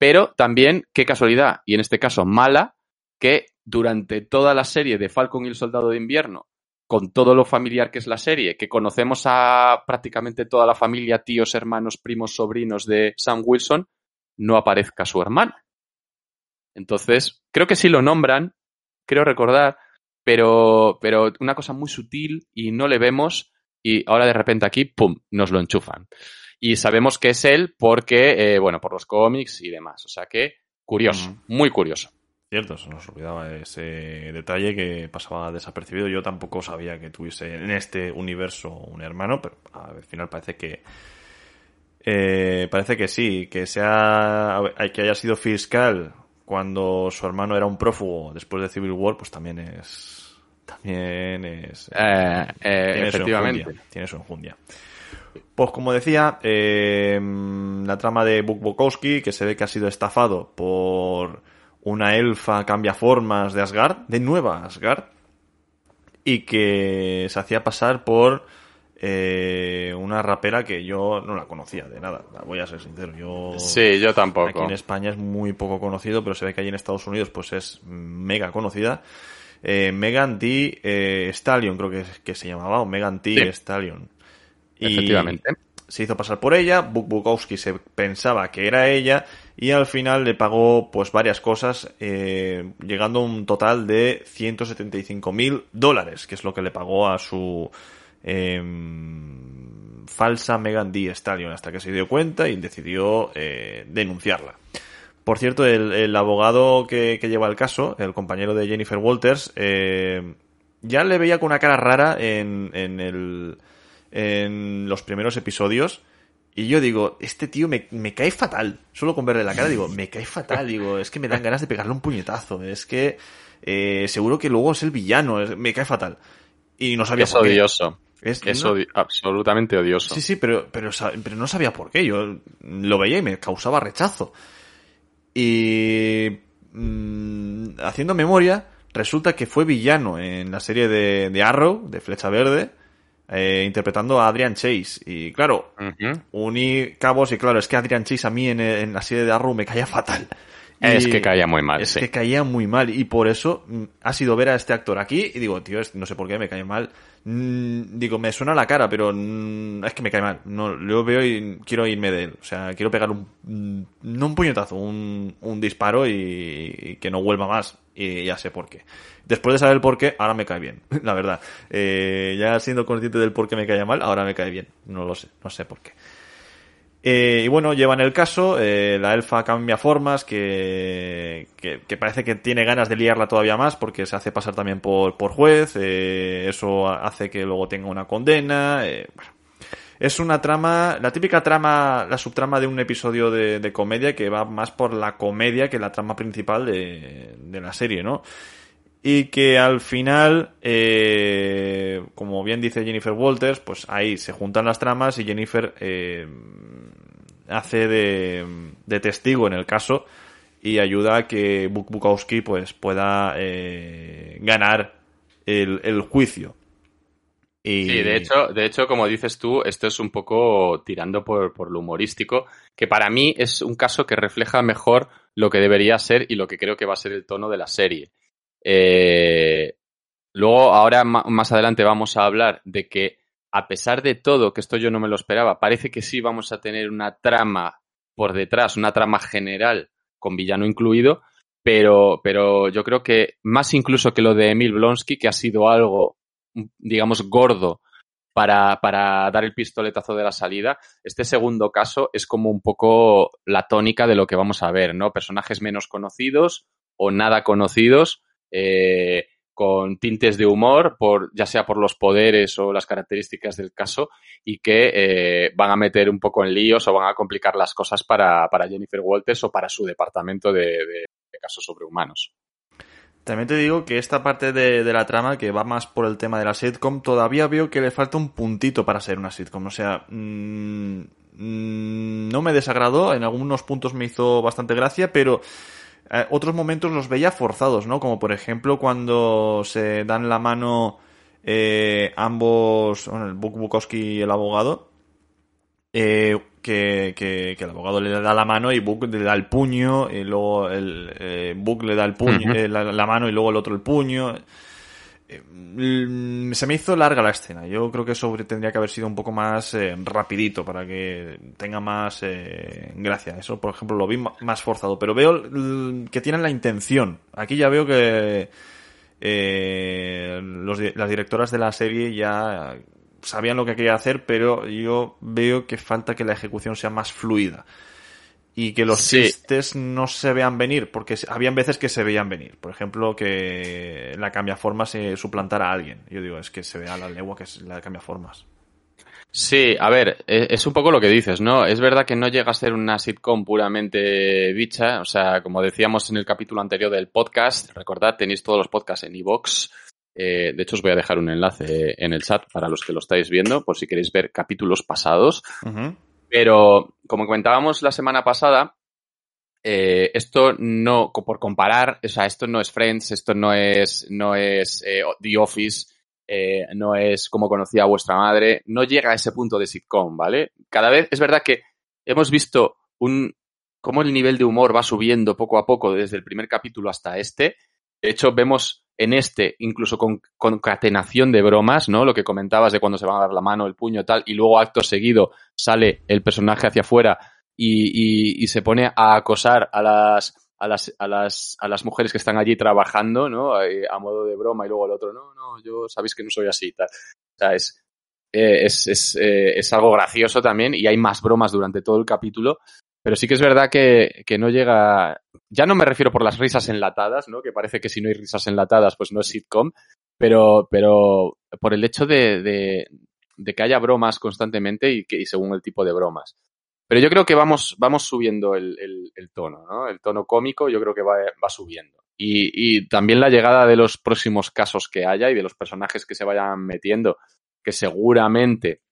pero también qué casualidad, y en este caso mala, que durante toda la serie de Falcon y el Soldado de Invierno, con todo lo familiar que es la serie, que conocemos a prácticamente toda la familia, tíos, hermanos, primos, sobrinos de Sam Wilson, no aparezca su hermana. Entonces, creo que sí lo nombran, creo recordar, pero, pero una cosa muy sutil y no le vemos y ahora de repente aquí, ¡pum!, nos lo enchufan. Y sabemos que es él porque, eh, bueno, por los cómics y demás. O sea que, curioso, Mm. muy curioso. Cierto, se nos olvidaba ese detalle que pasaba desapercibido. Yo tampoco sabía que tuviese en este universo un hermano, pero al final parece que eh, parece que sí, que sea que haya sido fiscal cuando su hermano era un prófugo después de Civil War, pues también es también es Eh, eh, tiene su efectivamente. enjundia, tiene su enjundia. Pues como decía, eh, la trama de Buk Bukowski, que se ve que ha sido estafado por una elfa cambia formas de Asgard, de nueva Asgard, y que se hacía pasar por eh, una rapera que yo no la conocía de nada, voy a ser sincero. Yo Sí, yo tampoco. Aquí en España es muy poco conocido, pero se ve que allí en Estados Unidos pues es mega conocida. Eh, Megan Thee eh, Stallion creo que, que se llamaba, o Megan Sí. Stallion. Y Efectivamente. Se hizo pasar por ella, Buk Bukowski se pensaba que era ella y al final le pagó pues varias cosas, eh, llegando a un total de 175 mil dólares, que es lo que le pagó a su em, falsa Megan Thee Stallion, hasta que se dio cuenta y decidió eh, denunciarla. Por cierto, el, el abogado que, que lleva el caso, el compañero de Jennifer Walters, eh, ya le veía con una cara rara en, en, el, en los primeros episodios. Y yo digo, este tío me, me cae fatal. Solo con verle la cara digo, me cae fatal. Digo, es que me dan ganas de pegarle un puñetazo. Es que eh, seguro que luego es el villano. es- me cae fatal. Y no sabía Es por qué. odioso. Es, absolutamente odioso. Sí, sí, pero, pero, pero no sabía por qué. Yo lo veía y me causaba rechazo. Y mm, haciendo memoria, resulta que fue villano en la serie de, Arrow, de Flecha Verde, eh, interpretando a Adrian Chase. Y claro, uní cabos y claro, es que Adrian Chase a mí en, en la serie de Arrow me caía fatal. Es que caía muy mal. Es que caía muy mal. Y por eso mm, ha sido ver a este actor aquí y digo, tío, no sé por qué me cae mal. Mm, digo, me suena la cara, pero mm, es que me cae mal. No, lo veo y quiero irme de él. O sea, quiero pegar un, no un puñetazo, un, un disparo y, que no vuelva más. Y ya sé por qué. Después de saber el por qué, ahora me cae bien, la verdad. Eh, ya siendo consciente del por qué me caía mal, ahora me cae bien. No lo sé, no sé por qué. Eh, y bueno, llevan el caso, eh, la elfa cambia formas, que, que, parece que tiene ganas de liarla todavía más porque se hace pasar también por, por juez, eh, eso hace que luego tenga una condena. bueno. Es una trama, la típica trama, la subtrama de un episodio de, de, comedia que va más por la comedia que la trama principal de, de la serie, ¿no? y que al final, eh, como bien dice Jennifer Walters, pues ahí se juntan las tramas y Jennifer eh, hace de, testigo en el caso y ayuda a que Buk Bukowski pues pueda eh, ganar el, juicio. Y... Sí, de hecho, de hecho, como dices tú, esto es un poco tirando por, por lo humorístico, que para mí es un caso que refleja mejor lo que debería ser y lo que creo que va a ser el tono de la serie. Eh, luego, ahora más adelante vamos a hablar de que, a pesar de todo, que esto yo no me lo esperaba, parece que sí vamos a tener una trama por detrás, una trama general con villano incluido, pero, pero yo creo que más incluso que lo de Emil Blonsky, que ha sido algo, digamos, gordo para, para dar el pistoletazo de la salida, este segundo caso es como un poco la tónica de lo que vamos a ver, ¿no? Personajes menos conocidos o nada conocidos eh, con tintes de humor, por, ya sea por los poderes o las características del caso, y que eh, van a meter un poco en líos o van a complicar las cosas para, para Jennifer Walters o para su departamento de, casos sobrehumanos. También te digo que esta parte de, la trama, que va más por el tema de la sitcom, todavía veo que le falta un puntito para ser una sitcom. O sea, mm, mm, no me desagradó, en algunos puntos me hizo bastante gracia, pero eh, otros momentos los veía forzados, ¿no? Como por ejemplo cuando se dan la mano eh, ambos, bueno, el Buk Bukowski y el abogado, eh, que, que, el abogado le da la mano y Buk le da el puño, y luego el eh, Buk le da el puño, la, mano y luego el otro el puño. Mm, se me hizo larga la escena. Yo creo que eso tendría que haber sido un poco más eh, rapidito para que tenga más eh, gracia. Eso, por ejemplo, lo vi más forzado. Pero veo que tienen la intención. Aquí ya veo que eh, las directoras de la serie ya sabían lo que quería hacer, pero yo veo que falta que la ejecución sea más fluida y que los chistes no se vean venir, porque habían veces que se veían venir. Por ejemplo, que la cambiaforma se suplantara a alguien. Yo digo, es que se vea la legua que es la cambiaformas. Sí, a ver, e, es un poco lo que dices, ¿no? Es verdad que no llega a ser una sitcom puramente bicha, o sea, como decíamos en el capítulo anterior del podcast, recordad, tenéis todos los podcasts en iVoox. Eh, de hecho, os voy a dejar un enlace en el chat para los que lo estáis viendo, por si queréis ver capítulos pasados. Pero, como comentábamos la semana pasada, eh, esto no, por comparar, o sea, esto no es Friends, esto no es, no es eh, The Office, no es como conocía vuestra madre, no llega a ese punto de sitcom, ¿vale? Cada vez, es verdad que hemos visto un, cómo el nivel de humor va subiendo poco a poco desde el primer capítulo hasta este. De hecho, vemos en este, incluso con concatenación de bromas, ¿no? Lo que comentabas de cuando se van a dar la mano, el puño, tal, y luego acto seguido sale el personaje hacia afuera y, se pone a acosar a las, a las, a las, a las mujeres que están allí trabajando, ¿no? Eh, a, modo de broma y luego el otro, no, no, yo sabéis que no soy así, tal. O sea, es, eh, es, es, eh, es algo gracioso también y hay más bromas durante todo el capítulo pero sí que es verdad que, que, no llega. Ya no me refiero por las risas enlatadas, ¿no? Que parece que si no hay risas enlatadas, pues no es sitcom. Pero, pero por el hecho de, de, que haya bromas constantemente y, que, y según el tipo de bromas. Pero yo creo que vamos, vamos subiendo el, el, el tono, ¿no? El tono cómico yo creo que va, va subiendo. Y, y, también la llegada de los próximos casos que haya y de los personajes que se vayan metiendo. que seguramente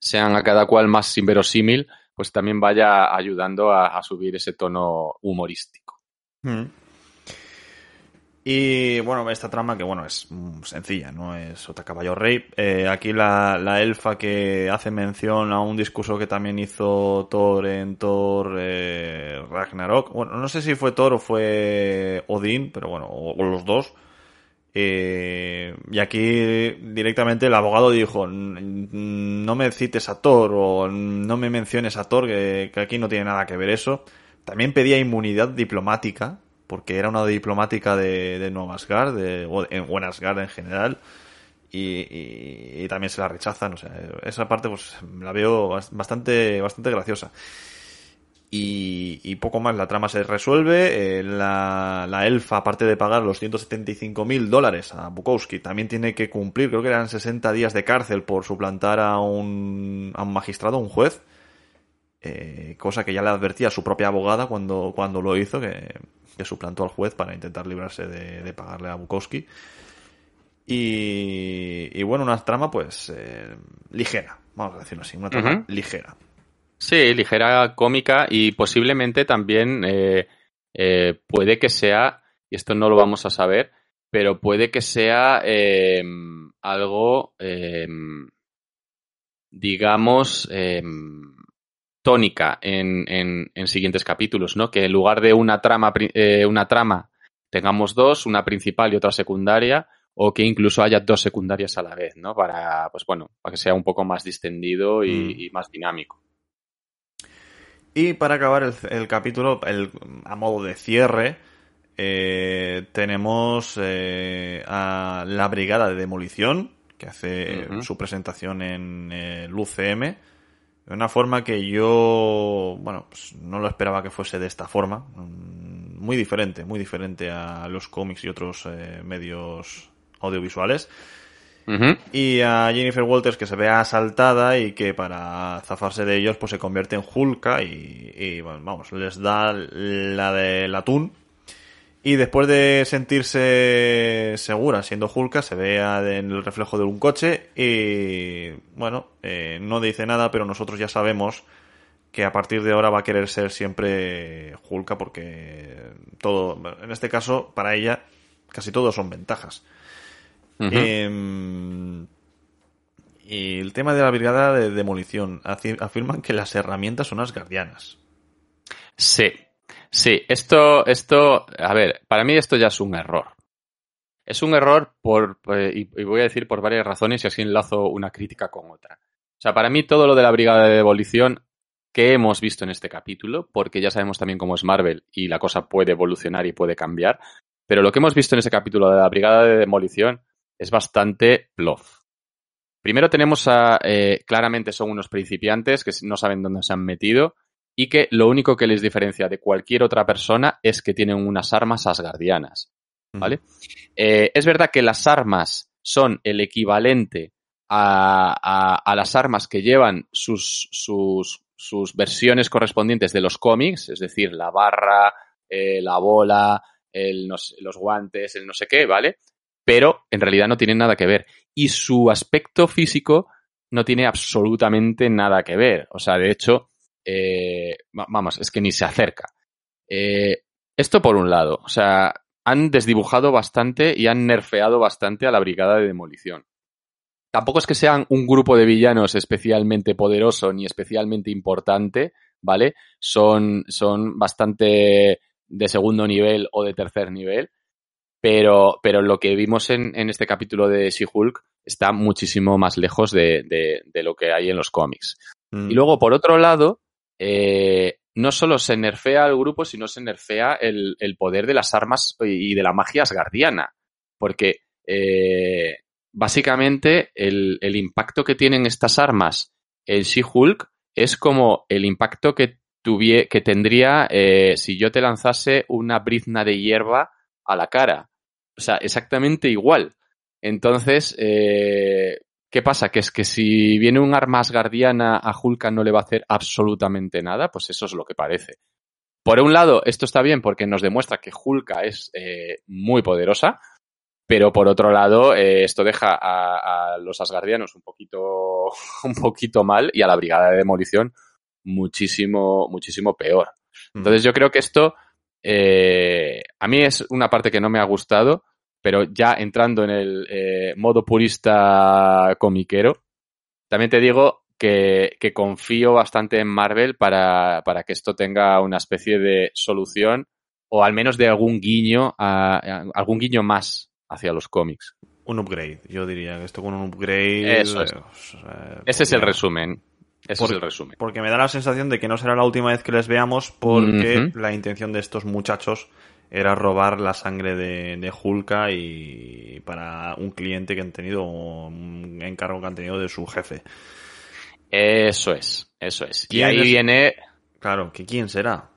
sean a cada cual más inverosímil, pues también vaya ayudando a, subir ese tono humorístico. Mm. Y bueno, esta trama que bueno es sencilla, no es otra caballo rey. Eh, aquí la, la, elfa que hace mención a un discurso que también hizo Thor en Thor eh, Ragnarok. Bueno, no sé si fue Thor o fue Odín, pero bueno, o, los dos. Eh, y aquí directamente el abogado dijo, no me cites a Thor o no me menciones a Thor, que, aquí no tiene nada que ver eso. También pedía inmunidad diplomática porque era una diplomática de, de Nueva Asgard, de, o en Asgard en general, y, también se la rechazan, o sea, esa parte pues la veo bastante, bastante graciosa. Y, poco más, la trama se resuelve, eh, la, la, elfa, aparte de pagar los 175 mil dólares a Bukowski, también tiene que cumplir, creo que eran 60 días de cárcel por suplantar a un, a un magistrado, un juez, eh, cosa que ya le advertía a su propia abogada cuando, cuando lo hizo, que, que suplantó al juez para intentar librarse de, pagarle a Bukowski. Y, bueno, una trama pues eh, ligera, vamos a decirlo así, una trama ligera. Sí, ligera, cómica y posiblemente también eh, eh, puede que sea, y esto no lo vamos a saber, pero puede que sea algo, digamos, tónica en, en, siguientes capítulos, ¿no? Que en lugar de una trama, eh, una trama tengamos dos, una principal y otra secundaria, o que incluso haya dos secundarias a la vez, ¿no? Para, pues bueno, para que sea un poco más distendido y, mm. más dinámico. Y para acabar el, capítulo, el, a modo de cierre, eh, tenemos eh, a la Brigada de Demolición, que hace su presentación en el UCM de una forma que yo, bueno, pues no lo esperaba que fuese de esta forma. Mm, muy diferente, muy diferente a los cómics y otros eh, medios audiovisuales. Y a Jennifer Walters que se ve asaltada y que para zafarse de ellos pues se convierte en Hulka y, y bueno, vamos, les da la del atún y después de sentirse segura siendo Hulka, se ve en el reflejo de un coche y, bueno, eh, no dice nada, pero nosotros ya sabemos que a partir de ahora va a querer ser siempre Hulka porque todo, en este caso, para ella, casi todo son ventajas. Em, y el tema de la brigada de demolición, afirman que las herramientas son las guardianas. Sí, Sí, esto, esto, a ver, para mí esto ya es un error. Es un error por, eh, y voy a decir por varias razones y así enlazo una crítica con otra. O sea, para mí todo lo de la brigada de demolición que hemos visto en este capítulo, porque ya sabemos también cómo es Marvel y la cosa puede evolucionar y puede cambiar, pero lo que hemos visto en ese capítulo de la brigada de demolición es bastante plof. Primero tenemos a, eh, claramente son unos principiantes que no saben dónde se han metido y que lo único que les diferencia de cualquier otra persona es que tienen unas armas asgardianas. ¿Vale? Eh, es verdad que las armas son el equivalente a, a, las armas que llevan sus, sus, sus, versiones correspondientes de los cómics, es decir, la barra, eh, la bola, el, los guantes, el no sé qué, ¿vale? Pero en realidad no tienen nada que ver. Y su aspecto físico no tiene absolutamente nada que ver. O sea, de hecho, eh, vamos, es que ni se acerca. Eh, esto por un lado, o sea, han desdibujado bastante y han nerfeado bastante a la brigada de demolición. Tampoco es que sean un grupo de villanos especialmente poderoso ni especialmente importante, ¿vale? Son, son bastante de segundo nivel o de tercer nivel, pero, pero lo que vimos en, en este capítulo de She-Hulk está muchísimo más lejos de, de, lo que hay en los cómics. Mm. Y luego, por otro lado, eh, no solo se nerfea al grupo, sino se nerfea el, poder de las armas y de la magia asgardiana. Porque eh, básicamente el, impacto que tienen estas armas en She-Hulk es como el impacto que, que tendría eh, si yo te lanzase una brizna de hierba a la cara. O sea, exactamente igual. Entonces, ¿Qué pasa? Que es que si viene un arma asgardiana a Hulk no le va a hacer absolutamente nada, pues eso es lo que parece. Por un lado, esto está bien porque nos demuestra que Hulk es eh, muy poderosa, Pero por otro lado, eh, esto deja a, a, los asgardianos un poquito, un poquito mal y a la brigada de demolición muchísimo, muchísimo peor. Mm. Entonces yo creo que esto eh, a mí es una parte que no me ha gustado, pero ya entrando en el eh, modo purista comiquero, también te digo que, que confío bastante en Marvel para, para, que esto tenga una especie de solución o al menos de algún guiño, a, a, algún guiño más hacia los cómics. Un upgrade, yo diría que esto con un upgrade. Eso es. Eh, Ese es el resumen. Ese por, es el resumen. Porque me da la sensación de que no será la última vez que les veamos porque uh -huh. la intención de estos muchachos era robar la sangre de, de Hulka y para un cliente que han tenido, un encargo que han tenido de su jefe. Eso es, eso es. Y ahí es? viene... Claro, ¿que ¿quién será?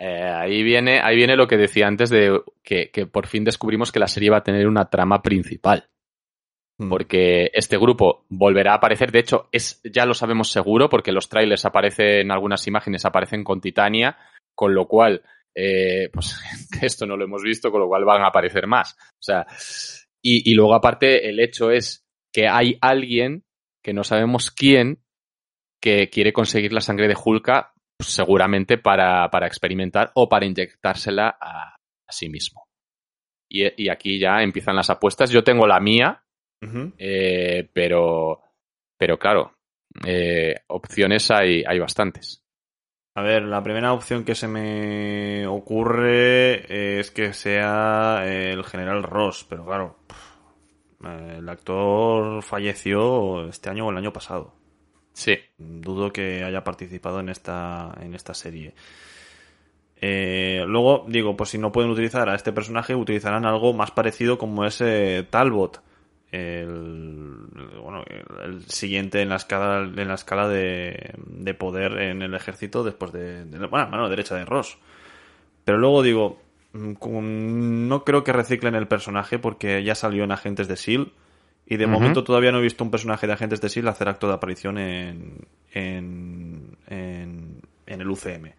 Eh, ahí viene, ahí viene lo que decía antes de que, que por fin descubrimos que la serie va a tener una trama principal. Porque este grupo volverá a aparecer. De hecho, es, ya lo sabemos seguro, porque los trailers aparecen, algunas imágenes aparecen con Titania, con lo cual, eh, pues esto no lo hemos visto, con lo cual van a aparecer más. O sea, y, luego aparte, el hecho es que hay alguien que no sabemos quién que quiere conseguir la sangre de Hulka, pues, seguramente para, para, experimentar o para inyectársela a, sí mismo. Y, aquí ya empiezan las apuestas. Yo tengo la mía, Uh -huh. eh, pero, pero claro, eh, opciones hay, hay bastantes. A ver, la primera opción que se me ocurre es que sea el general Ross, pero claro, el actor falleció este año o el año pasado. Sí. Dudo que haya participado en esta, en esta serie. Eh, luego, digo, pues si no pueden utilizar a este personaje, utilizarán algo más parecido como ese Talbot el, bueno, el siguiente en la escala, en la escala de, de poder en el ejército después de, de bueno, mano derecha de Ross. Pero luego digo, mm, no creo que reciclen el personaje porque ya salió en Agentes de S.H.I.E.L.D. Y de uh -huh. momento todavía no he visto un personaje de Agentes de S.H.I.E.L.D. hacer acto de aparición en, en, en, en el UCM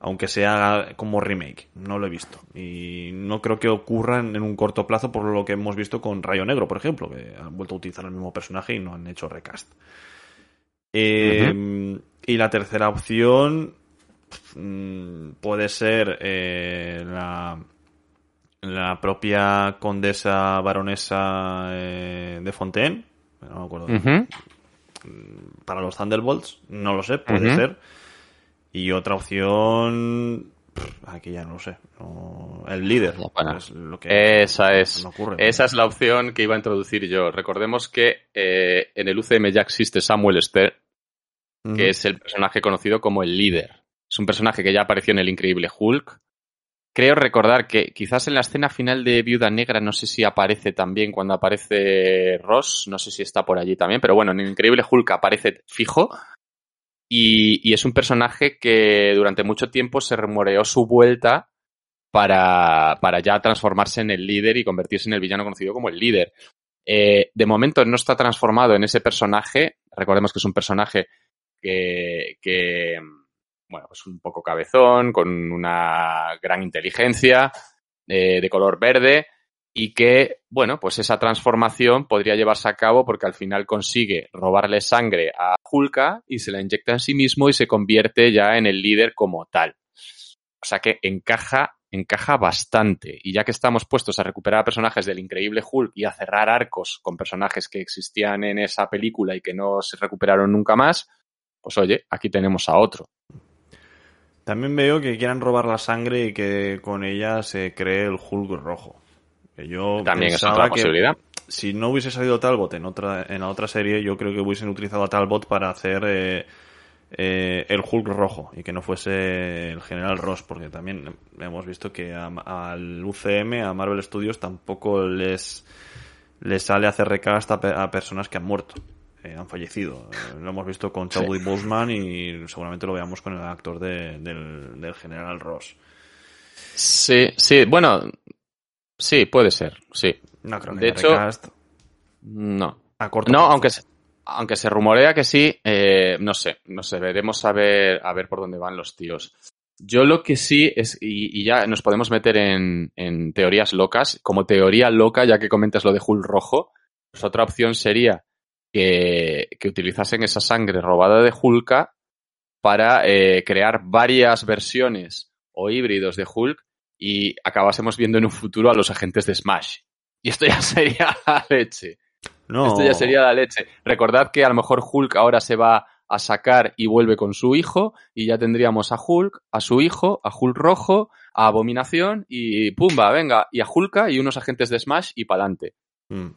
aunque sea como remake. No lo he visto. Y no creo que ocurra en un corto plazo por lo que hemos visto con Rayo Negro, por ejemplo, que han vuelto a utilizar el mismo personaje y no han hecho recast. Eh, uh -huh. Y la tercera opción mmm, puede ser eh, la, la propia condesa baronesa eh, de Fontaine. No me acuerdo. Uh -huh. Para los Thunderbolts, no lo sé, puede ser y otra opción. Aquí ya no lo sé. No, el líder. Es lo que esa es. Ocurre, esa es la opción que iba a introducir yo. Recordemos que eh, en el UCM ya existe Samuel Stern, uh -huh. que es el personaje conocido como el líder. Es un personaje que ya apareció en el Increíble Hulk. Creo recordar que quizás en la escena final de Viuda Negra, no sé si aparece también cuando aparece Ross, no sé si está por allí también, pero bueno, en el Increíble Hulk aparece fijo. Y, es un personaje que durante mucho tiempo se rumoreó su vuelta para, para ya transformarse en el líder y convertirse en el villano conocido como el líder. Eh, de momento no está transformado en ese personaje. Recordemos que es un personaje que, que bueno, es un poco cabezón, con una gran inteligencia, eh, de color verde, y que, bueno, pues esa transformación podría llevarse a cabo porque al final consigue robarle sangre a Hulka y se la inyecta en sí mismo y se convierte ya en el líder como tal. O sea que encaja, encaja bastante. Y ya que estamos puestos a recuperar personajes del increíble Hulk y a cerrar arcos con personajes que existían en esa película y que no se recuperaron nunca más, pues oye, aquí tenemos a otro. También veo que quieran robar la sangre y que con ella se cree el Hulk rojo. Que yo También es otra posibilidad. Si no hubiese salido Talbot en otra, en la otra serie, yo creo que hubiesen utilizado a Talbot para hacer eh, eh, el Hulk rojo y que no fuese el General Ross, porque también hemos visto que a, al UCM, a Marvel Studios, tampoco les, les sale hacer recast a, a personas que han muerto. Eh, han fallecido. Eh, lo hemos visto con Chadwick sí. Boseman y seguramente lo veamos con el actor de, del, del General Ross. Sí, sí, bueno, Sí, puede ser, sí. No creo que de hecho, recast. no. A corto no, plazo. aunque se, aunque se rumorea que sí, eh, no sé, no sé, veremos a ver, a ver por dónde van los tíos. Yo lo que sí es, y, ya nos podemos meter en, en, teorías locas, como teoría loca, ya que comentas lo de Hulk rojo, pues otra opción sería que, que utilizasen esa sangre robada de Hulka para eh, crear varias versiones o híbridos de Hulk y acabásemos viendo en un futuro a los agentes de Smash. Y esto ya sería la leche. No. Esto ya sería la leche. Recordad que a lo mejor Hulk ahora se va a sacar y vuelve con su hijo y ya tendríamos a Hulk, a su hijo, a Hulk rojo, a Abominación y pumba, venga, y a Hulka y unos agentes de Smash y pa'lante. Mm.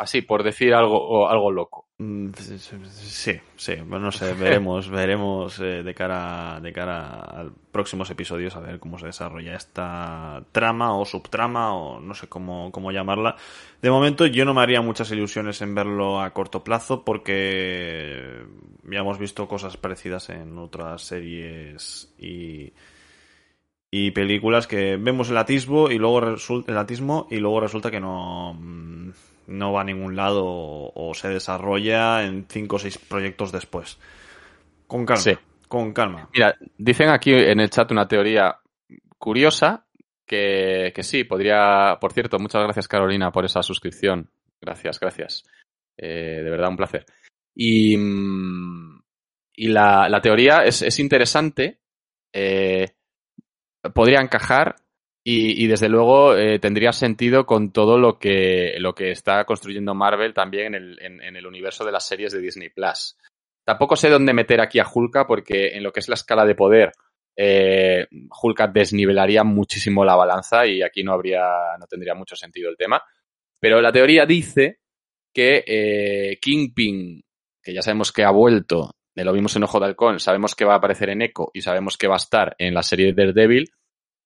Así, por decir algo, algo loco. Mm, sí, sí, bueno, no sé, veremos, veremos eh, de cara de cara a próximos episodios a ver cómo se desarrolla esta trama o subtrama o no sé cómo, cómo llamarla. De momento yo no me haría muchas ilusiones en verlo a corto plazo porque ya hemos visto cosas parecidas en otras series y y películas que vemos el atisbo y luego resulta el atismo y luego resulta que no mm, no va a ningún lado o, se desarrolla en cinco o seis proyectos después. Con calma. Sí. Con calma. Mira, dicen aquí en el chat una teoría curiosa que, que sí, podría. Por cierto, muchas gracias, Carolina, por esa suscripción. Gracias, gracias. Eh, de verdad, un placer. Y, y la, la teoría es, es interesante. Eh, podría encajar y, desde luego eh, tendría sentido con todo lo que, lo que está construyendo Marvel también en el, universo de las series de Disney Plus. Tampoco sé dónde meter aquí a Hulka porque en lo que es la escala de poder, eh, Hulka desnivelaría muchísimo la balanza y aquí no habría, no tendría mucho sentido el tema. Pero la teoría dice que eh, Kingpin, que ya sabemos que ha vuelto, lo vimos en Ojo de Halcón, sabemos que va a aparecer en Echo y sabemos que va a estar en la serie de Daredevil,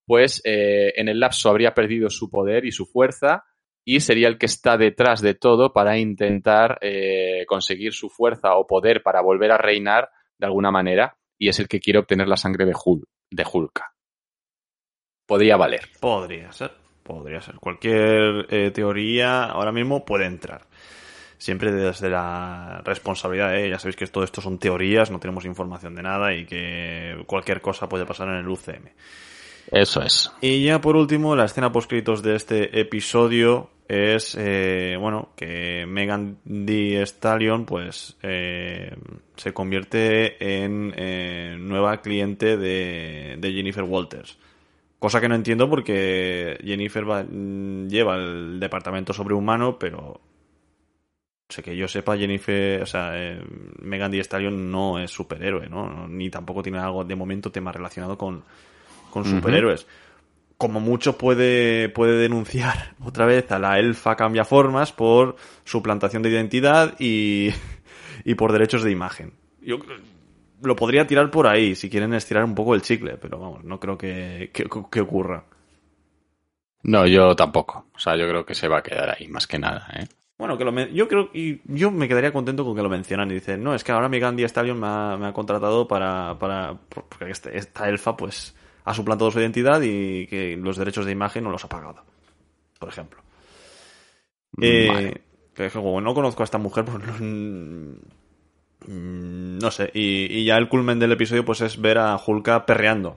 pues eh, en el lapso habría perdido su poder y su fuerza y sería el que está detrás de todo para intentar eh, conseguir su fuerza o poder para volver a reinar de alguna manera y es el que quiere obtener la sangre de, Hul de Hulka. Podría valer. Podría ser, podría ser. Cualquier eh, teoría ahora mismo puede entrar. Siempre desde la responsabilidad, ya sabéis que todo esto son teorías, no tenemos información de nada y que cualquier cosa puede pasar en el UCM. Eso es. Y ya por último, la escena postcritos de este episodio es, eh, bueno, que Megan Thee Stallion, pues, eh, se convierte en eh, nueva cliente de, Jennifer Walters. Cosa que no entiendo porque Jennifer mm, lleva el departamento sobrehumano, pero sé que yo sepa, Jennifer, o sea, Megan Thee Stallion no es superhéroe, ¿no? Ni tampoco tiene algo de momento tema relacionado con con superhéroes. Como mucho puede, puede denunciar otra vez a la elfa cambia formas por suplantación de identidad y, y por derechos de imagen. Yo lo podría tirar por ahí si quieren estirar un poco el chicle, pero vamos, no creo que, que, ocurra. No, yo tampoco. O sea, yo creo que se va a quedar ahí, más que nada, ¿eh? Bueno, que lo yo creo y yo me quedaría contento con que lo mencionan y dicen, no, es que ahora mi Gandhi Stallion me ha, me ha contratado para, para porque este, esta elfa pues ha suplantado su identidad y que los derechos de imagen no los ha pagado. Por ejemplo. Eh, que como no conozco a esta mujer, pues no, mm, sé. Y, ya el culmen del episodio pues es ver a Hulka perreando.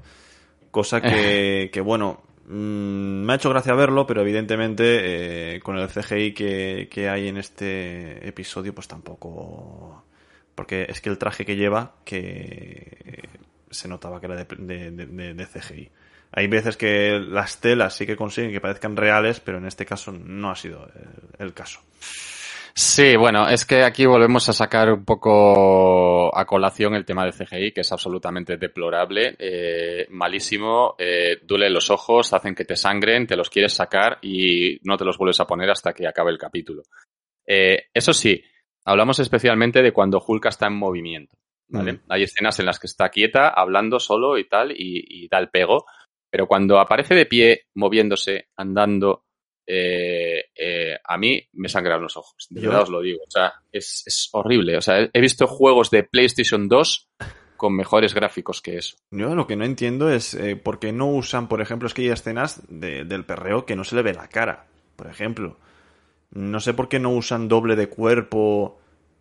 Cosa que, que bueno, mm, me ha hecho gracia verlo, pero evidentemente eh, con el CGI que, que hay en este episodio pues tampoco... Porque es que el traje que lleva, que se notaba que era de, CGI. Hay veces que las telas sí que consiguen que parezcan reales, pero en este caso no ha sido el, caso. Sí, bueno, es que aquí volvemos a sacar un poco a colación el tema de CGI, que es absolutamente deplorable, eh, malísimo, eh, duele los ojos, hacen que te sangren, te los quieres sacar y no te los vuelves a poner hasta que acabe el capítulo. Eh, eso sí, hablamos especialmente de cuando Hulk está en movimiento. ¿Vale? Hay escenas en las que está quieta, hablando solo y tal, y, da el pego. Pero cuando aparece de pie, moviéndose, andando, eh, eh, a mí me sangran los ojos. De verdad os lo digo. O sea, es, horrible. O sea, he visto juegos de PlayStation 2 con mejores gráficos que eso. Yo lo que no entiendo es eh, por qué no usan, por ejemplo, es que hay escenas del perreo que no se le ve la cara, por ejemplo. No sé por qué no usan doble de cuerpo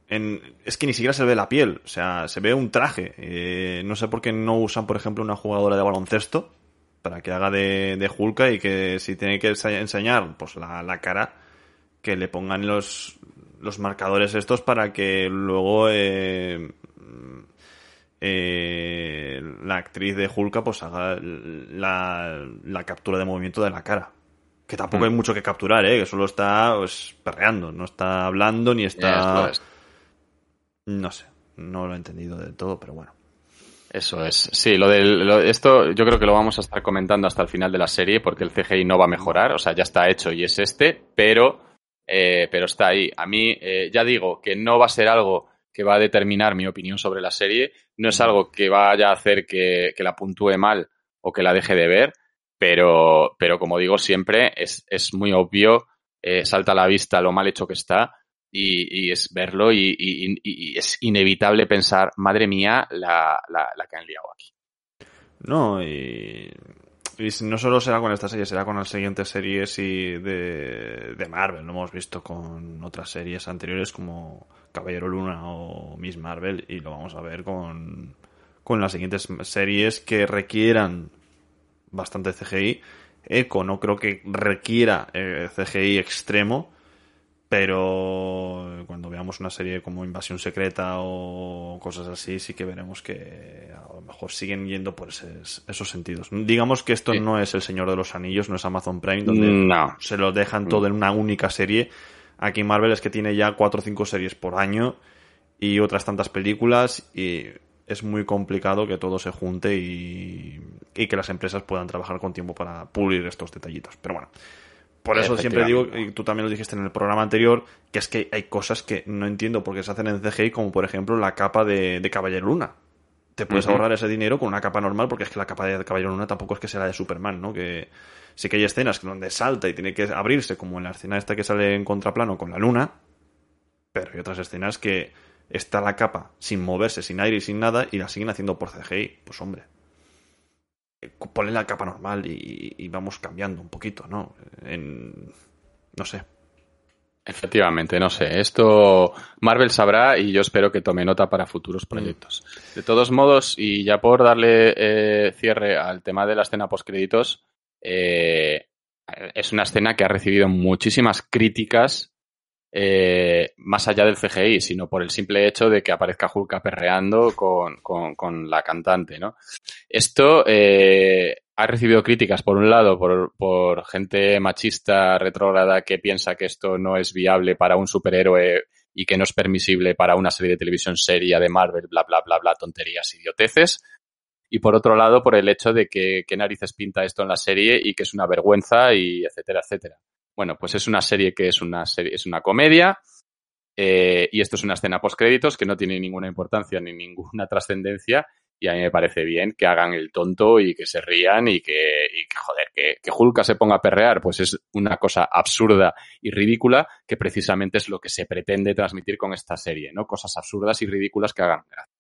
es que ni siquiera se ve la piel, o sea, se ve un traje. Eh, no sé por qué no usan, por ejemplo, una jugadora de baloncesto para que haga de, de Hulka y que si tiene que enseñar pues la, cara, que le pongan los, los marcadores estos para que luego eh, eh, la actriz de Hulka pues haga la, la captura de movimiento de la cara. Que tampoco hay mm. mucho que capturar, ¿eh? que solo está pues, perreando, no está hablando ni está... No sé, no lo he entendido del todo, pero bueno. Eso es. Sí, lo de esto yo creo que lo vamos a estar comentando hasta el final de la serie porque el CGI no va a mejorar, o sea, ya está hecho y es este, pero, eh, pero está ahí. A mí, eh, ya digo que no va a ser algo que va a determinar mi opinión sobre la serie, no es algo que vaya a hacer que, la puntúe mal o que la deje de ver, pero, pero como digo siempre, es, es muy obvio, eh, salta a la vista lo mal hecho que está y, es verlo y, es inevitable pensar, madre mía, la, la, que han liado aquí. No, y, no solo será con esta serie, será con las siguientes series y de, de Marvel. Lo hemos visto con otras series anteriores como Caballero Luna o Miss Marvel y lo vamos a ver con, con las siguientes series que requieran bastante CGI. Echo no creo que requiera eh, CGI extremo, pero cuando veamos una serie como Invasión Secreta o cosas así, sí que veremos que a lo mejor siguen yendo por esos sentidos. Digamos que esto no es El Señor de los Anillos, no es Amazon Prime, donde se lo dejan todo en una única serie. Aquí Marvel es que tiene ya cuatro o cinco series por año y otras tantas películas y es muy complicado que todo se junte y, y que las empresas puedan trabajar con tiempo para pulir estos detallitos. Pero bueno, por eso siempre digo, y tú también lo dijiste en el programa anterior, que es que hay cosas que no entiendo por qué se hacen en CGI, como por ejemplo la capa de, Caballero Luna. Te puedes ahorrar ese dinero con una capa normal, porque es que la capa de Caballero Luna tampoco es que sea la de Superman, ¿no? Que sí que hay escenas donde salta y tiene que abrirse, como en la escena esta que sale en contraplano con la luna, pero hay otras escenas que está la capa sin moverse, sin aire y sin nada, y la siguen haciendo por CGI. Pues hombre, ponle la capa normal y, vamos cambiando un poquito, ¿no? En, no sé. Efectivamente, no sé. Esto Marvel sabrá y yo espero que tome nota para futuros mm. proyectos. De todos modos, y ya por darle eh, cierre al tema de la escena postcréditos, eh, es una escena que ha recibido muchísimas críticas eh, más allá del CGI, sino por el simple hecho de que aparezca Hulk perreando con, con, la cantante, ¿no? Esto eh, ha recibido críticas, por un lado, por, por gente machista retrógrada que piensa que esto no es viable para un superhéroe y que no es permisible para una serie de televisión seria de Marvel, bla, bla, bla, bla, tonterías, idioteces. Y por otro lado, por el hecho de que qué narices pinta esto en la serie y que es una vergüenza y etcétera, etcétera. Bueno, pues es una serie que es una serie, es una comedia. Eh, y esto es una escena post créditos que no tiene ninguna importancia ni ninguna trascendencia. Y a mí me parece bien que hagan el tonto y que se rían y que, y que joder, que, que Hulka se ponga a perrear, pues es una cosa absurda y ridícula que precisamente es lo que se pretende transmitir con esta serie, ¿no? Cosas absurdas y ridículas que hagan gracia.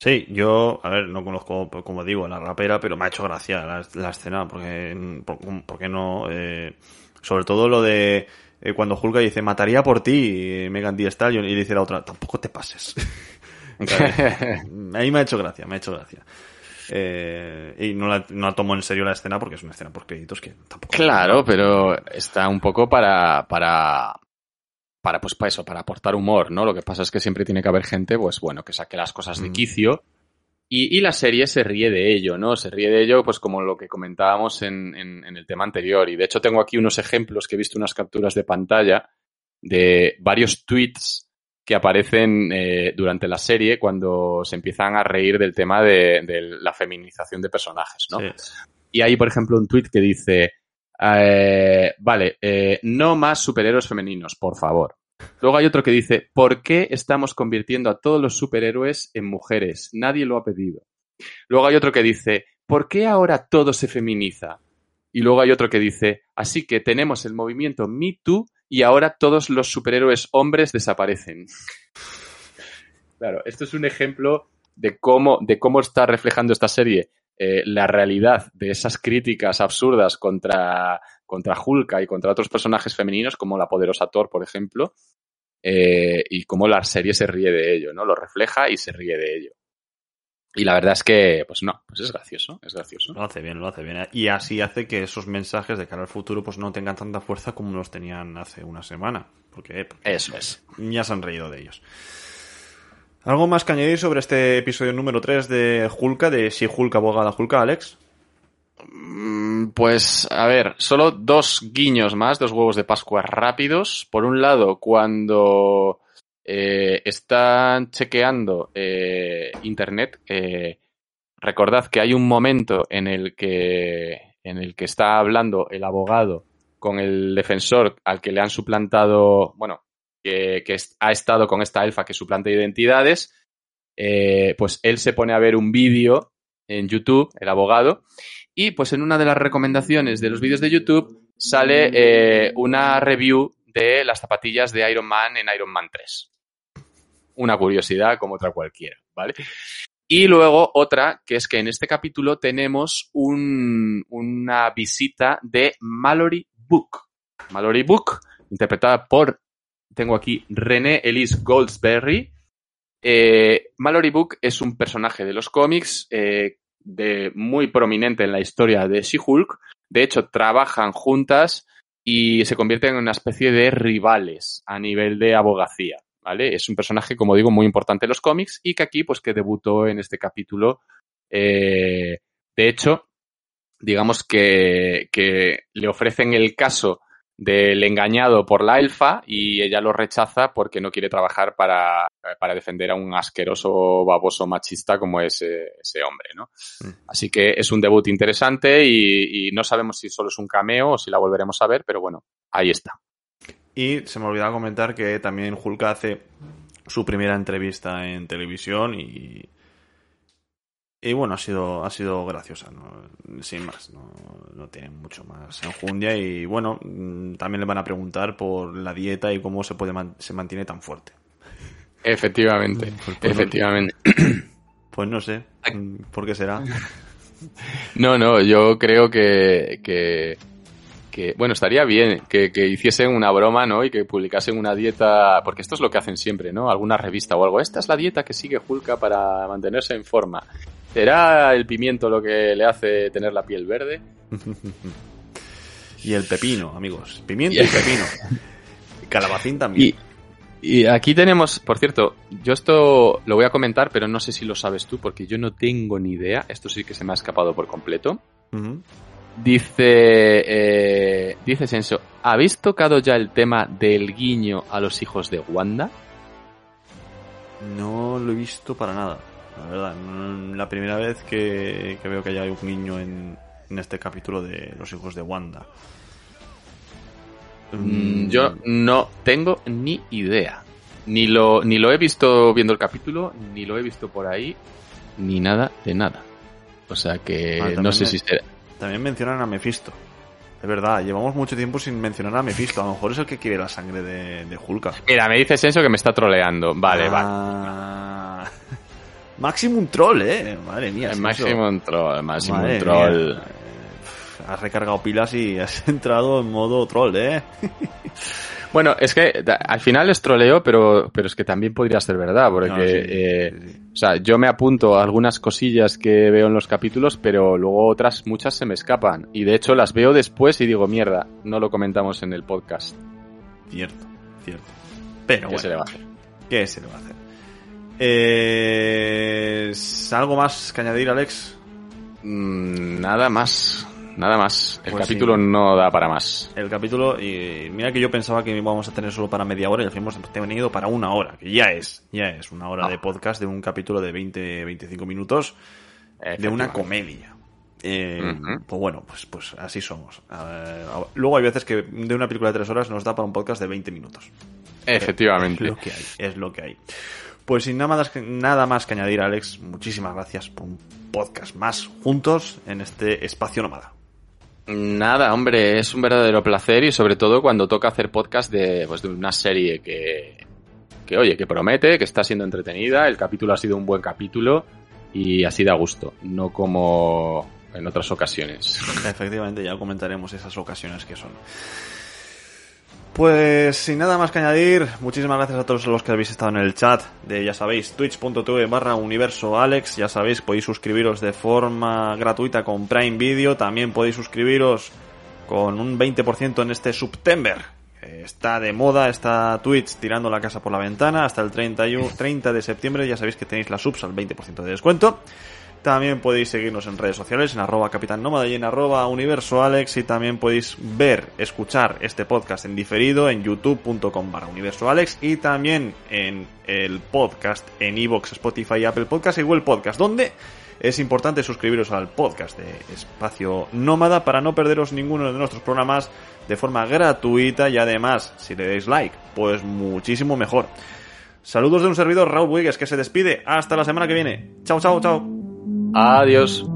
Sí, yo, a ver, no conozco, como digo, la rapera, pero me ha hecho gracia la, escena, porque, porque no, eh, sobre todo lo de eh, cuando Hulk dice, mataría por ti, Megan Thee Stallion, y dice la otra, tampoco te pases. Ahí me ha hecho gracia, me ha hecho gracia. Eh, y no la, no tomo en serio la escena porque es una escena por créditos que tampoco. Claro, pero está un poco para, para, para, pues para eso, para aportar humor, ¿no? Lo que pasa es que siempre tiene que haber gente, pues bueno, que saque las cosas de mm. quicio y, la serie se ríe de ello, ¿no? Se ríe de ello, pues como lo que comentábamos en, en, el tema anterior. Y de hecho tengo aquí unos ejemplos que he visto unas capturas de pantalla de varios tweets que aparecen eh, durante la serie cuando se empiezan a reír del tema de, la feminización de personajes, ¿no? Y hay, por ejemplo, un tweet que dice, eh, vale, eh, no más superhéroes femeninos, por favor. Luego hay otro que dice, ¿por qué estamos convirtiendo a todos los superhéroes en mujeres? Nadie lo ha pedido. Luego hay otro que dice, ¿por qué ahora todo se feminiza? Y luego hay otro que dice, así que tenemos el movimiento Me Too y ahora todos los superhéroes hombres desaparecen. claro, esto es un ejemplo de cómo, de cómo está reflejando esta serie eh, la realidad de esas críticas absurdas contra, contra Hulka y contra otros personajes femeninos, como la poderosa Thor, por ejemplo, eh, y cómo la serie se ríe de ello, ¿no? Lo refleja y se ríe de ello. Y la verdad es que, pues no, pues es gracioso, es gracioso. Lo hace bien, lo hace bien. Y así hace que esos mensajes de cara al futuro pues no tengan tanta fuerza como los tenían hace una semana. Porque, porque Eso es. ya se han reído de ellos. ¿Algo más que añadir sobre este episodio número 3 de Hulka, de Si Hulka, abogada Hulka, Alex? Mm, Pues, a ver, solo dos guiños más, dos huevos de Pascua rápidos. Por un lado, cuando eh, están chequeando eh, Internet, eh, recordad que hay un momento en el que, en el que está hablando el abogado con el defensor al que le han suplantado, bueno, que, ha estado con esta elfa que suplanta identidades. pues él se pone a ver un vídeo en YouTube, el abogado, y pues en una de las recomendaciones de los vídeos de YouTube sale eh, una review de las zapatillas de Iron Man en Iron Man 3. Una curiosidad como otra cualquiera, ¿vale? Y luego otra, que es que en este capítulo tenemos un- una visita de Mallory Book. Mallory Book, interpretada por, tengo aquí, René Elise Goldsberry. Eh, Mallory Book es un personaje de los cómics eh, de, muy prominente en la historia de She-Hulk. De hecho, trabajan juntas y se convierten en una especie de rivales a nivel de abogacía. ¿Vale? Es un personaje, como digo, muy importante en los cómics y que aquí, pues, que debutó en este capítulo. eh, de hecho, digamos que, que le ofrecen el caso del engañado por la elfa y ella lo rechaza porque no quiere trabajar para, para defender a un asqueroso baboso machista como es eh, ese hombre, ¿no? Mm. Así que es un debut interesante y, y no sabemos si solo es un cameo o si la volveremos a ver, pero bueno, ahí está. Y se me olvidaba comentar que también Hulka hace su primera entrevista en televisión y. Y bueno, ha sido, ha sido graciosa, ¿no? sin más, no, no tiene mucho más enjundia y bueno, mm, también le van a preguntar por la dieta y cómo se puede man- se mantiene tan fuerte. Efectivamente, Pues, pues, efectivamente. Pues no sé, mm, ¿por qué será? No, no, yo creo que, que, que, bueno, estaría bien que, que hiciesen una broma, ¿no? Y que publicasen una dieta, porque esto es lo que hacen siempre, ¿no? Alguna revista o algo. Esta es la dieta que sigue Hulka para mantenerse en forma. ¿Será el pimiento lo que le hace tener la piel verde? Y el pepino, amigos. Pimiento y pepino. Calabacín también. Y, y aquí tenemos, por cierto, yo esto lo voy a comentar, pero no sé si lo sabes tú, porque yo no tengo ni idea. Esto sí que se me ha escapado por completo. Dice, eh, dice Senso, ¿habéis tocado ya el tema del guiño a los hijos de Wanda? No lo he visto para nada, la verdad. No- La primera vez que, que veo que hay un niño en, en este capítulo de Los hijos de Wanda. Mm, Yo no tengo ni idea. Ni lo, ni lo he visto viendo el capítulo, ni lo he visto por ahí, ni nada de nada. O sea que Ah, no sé si será. También mencionan a Mephisto. Es verdad, llevamos mucho tiempo sin mencionar a Mephisto. A lo mejor es el que quiere la sangre de, de Hulka. Mira, me dice Senso que me está troleando. Vale, vale. Ah. Maximum Troll, eh. Madre mía. El Maximum Troll, Maximum Madre Troll. mía. Eh, Has recargado pilas y has entrado en modo troll, ¿eh? Bueno, es que al final es troleo, pero, pero es que también podría ser verdad, porque, No, sí, eh, sí, sí. o sea, yo me apunto a algunas cosillas que veo en los capítulos, pero luego otras muchas se me escapan. Y de hecho las veo después y digo, mierda, no lo comentamos en el podcast. Cierto, cierto. Pero ¿Qué bueno, se le va a hacer? ¿qué se le va a hacer? Eh, ¿Algo más que añadir, Alex? Mm, nada más, nada más. El Pues capítulo sí. no da para más. El capítulo, y mira que yo pensaba que íbamos a tener solo para media hora y al fin hemos tenido para una hora, que ya es, ya es una hora Ah. de podcast de un capítulo de 20-25 minutos de una comedia. Eh. Pues bueno, pues, pues así somos. Luego hay veces que de una película de tres horas nos da para un podcast de 20 minutos. Es Efectivamente. lo que hay, es lo que hay. Pues sin nada más que, nada más que añadir, Alex, muchísimas gracias por un podcast más juntos en este espacio nómada. Nada, hombre, es un verdadero placer y sobre todo cuando toca hacer podcast de, pues, de una serie que, que, oye, que promete, que está siendo entretenida, el capítulo ha sido un buen capítulo y así da gusto, no como en otras ocasiones. Efectivamente, ya comentaremos esas ocasiones que son. Pues sin nada más que añadir, muchísimas gracias a todos los que habéis estado en el chat de, ya sabéis, twitch.tv barra universo Alex, ya sabéis, podéis suscribiros de forma gratuita con Prime Video, también podéis suscribiros con un 20% en este September. Está de moda, está Twitch tirando la casa por la ventana, hasta el 31, 30 de septiembre ya sabéis que tenéis la subs al 20% de descuento. También podéis seguirnos en redes sociales, en arroba Capitán Nómada y en arroba Universo Alex. Y también podéis ver, escuchar este podcast en diferido en youtube.com barra Universo Alex. Y también en el podcast en iVoox, Spotify, Apple Podcast y Google Podcast, donde es importante suscribiros al podcast de Espacio Nómada para no perderos ninguno de nuestros programas de forma gratuita y además, si le dais like, pues muchísimo mejor. Saludos de un servidor, Raúl Wigues, que se despide. Hasta la semana que viene. Chao, chao, chao. Adiós.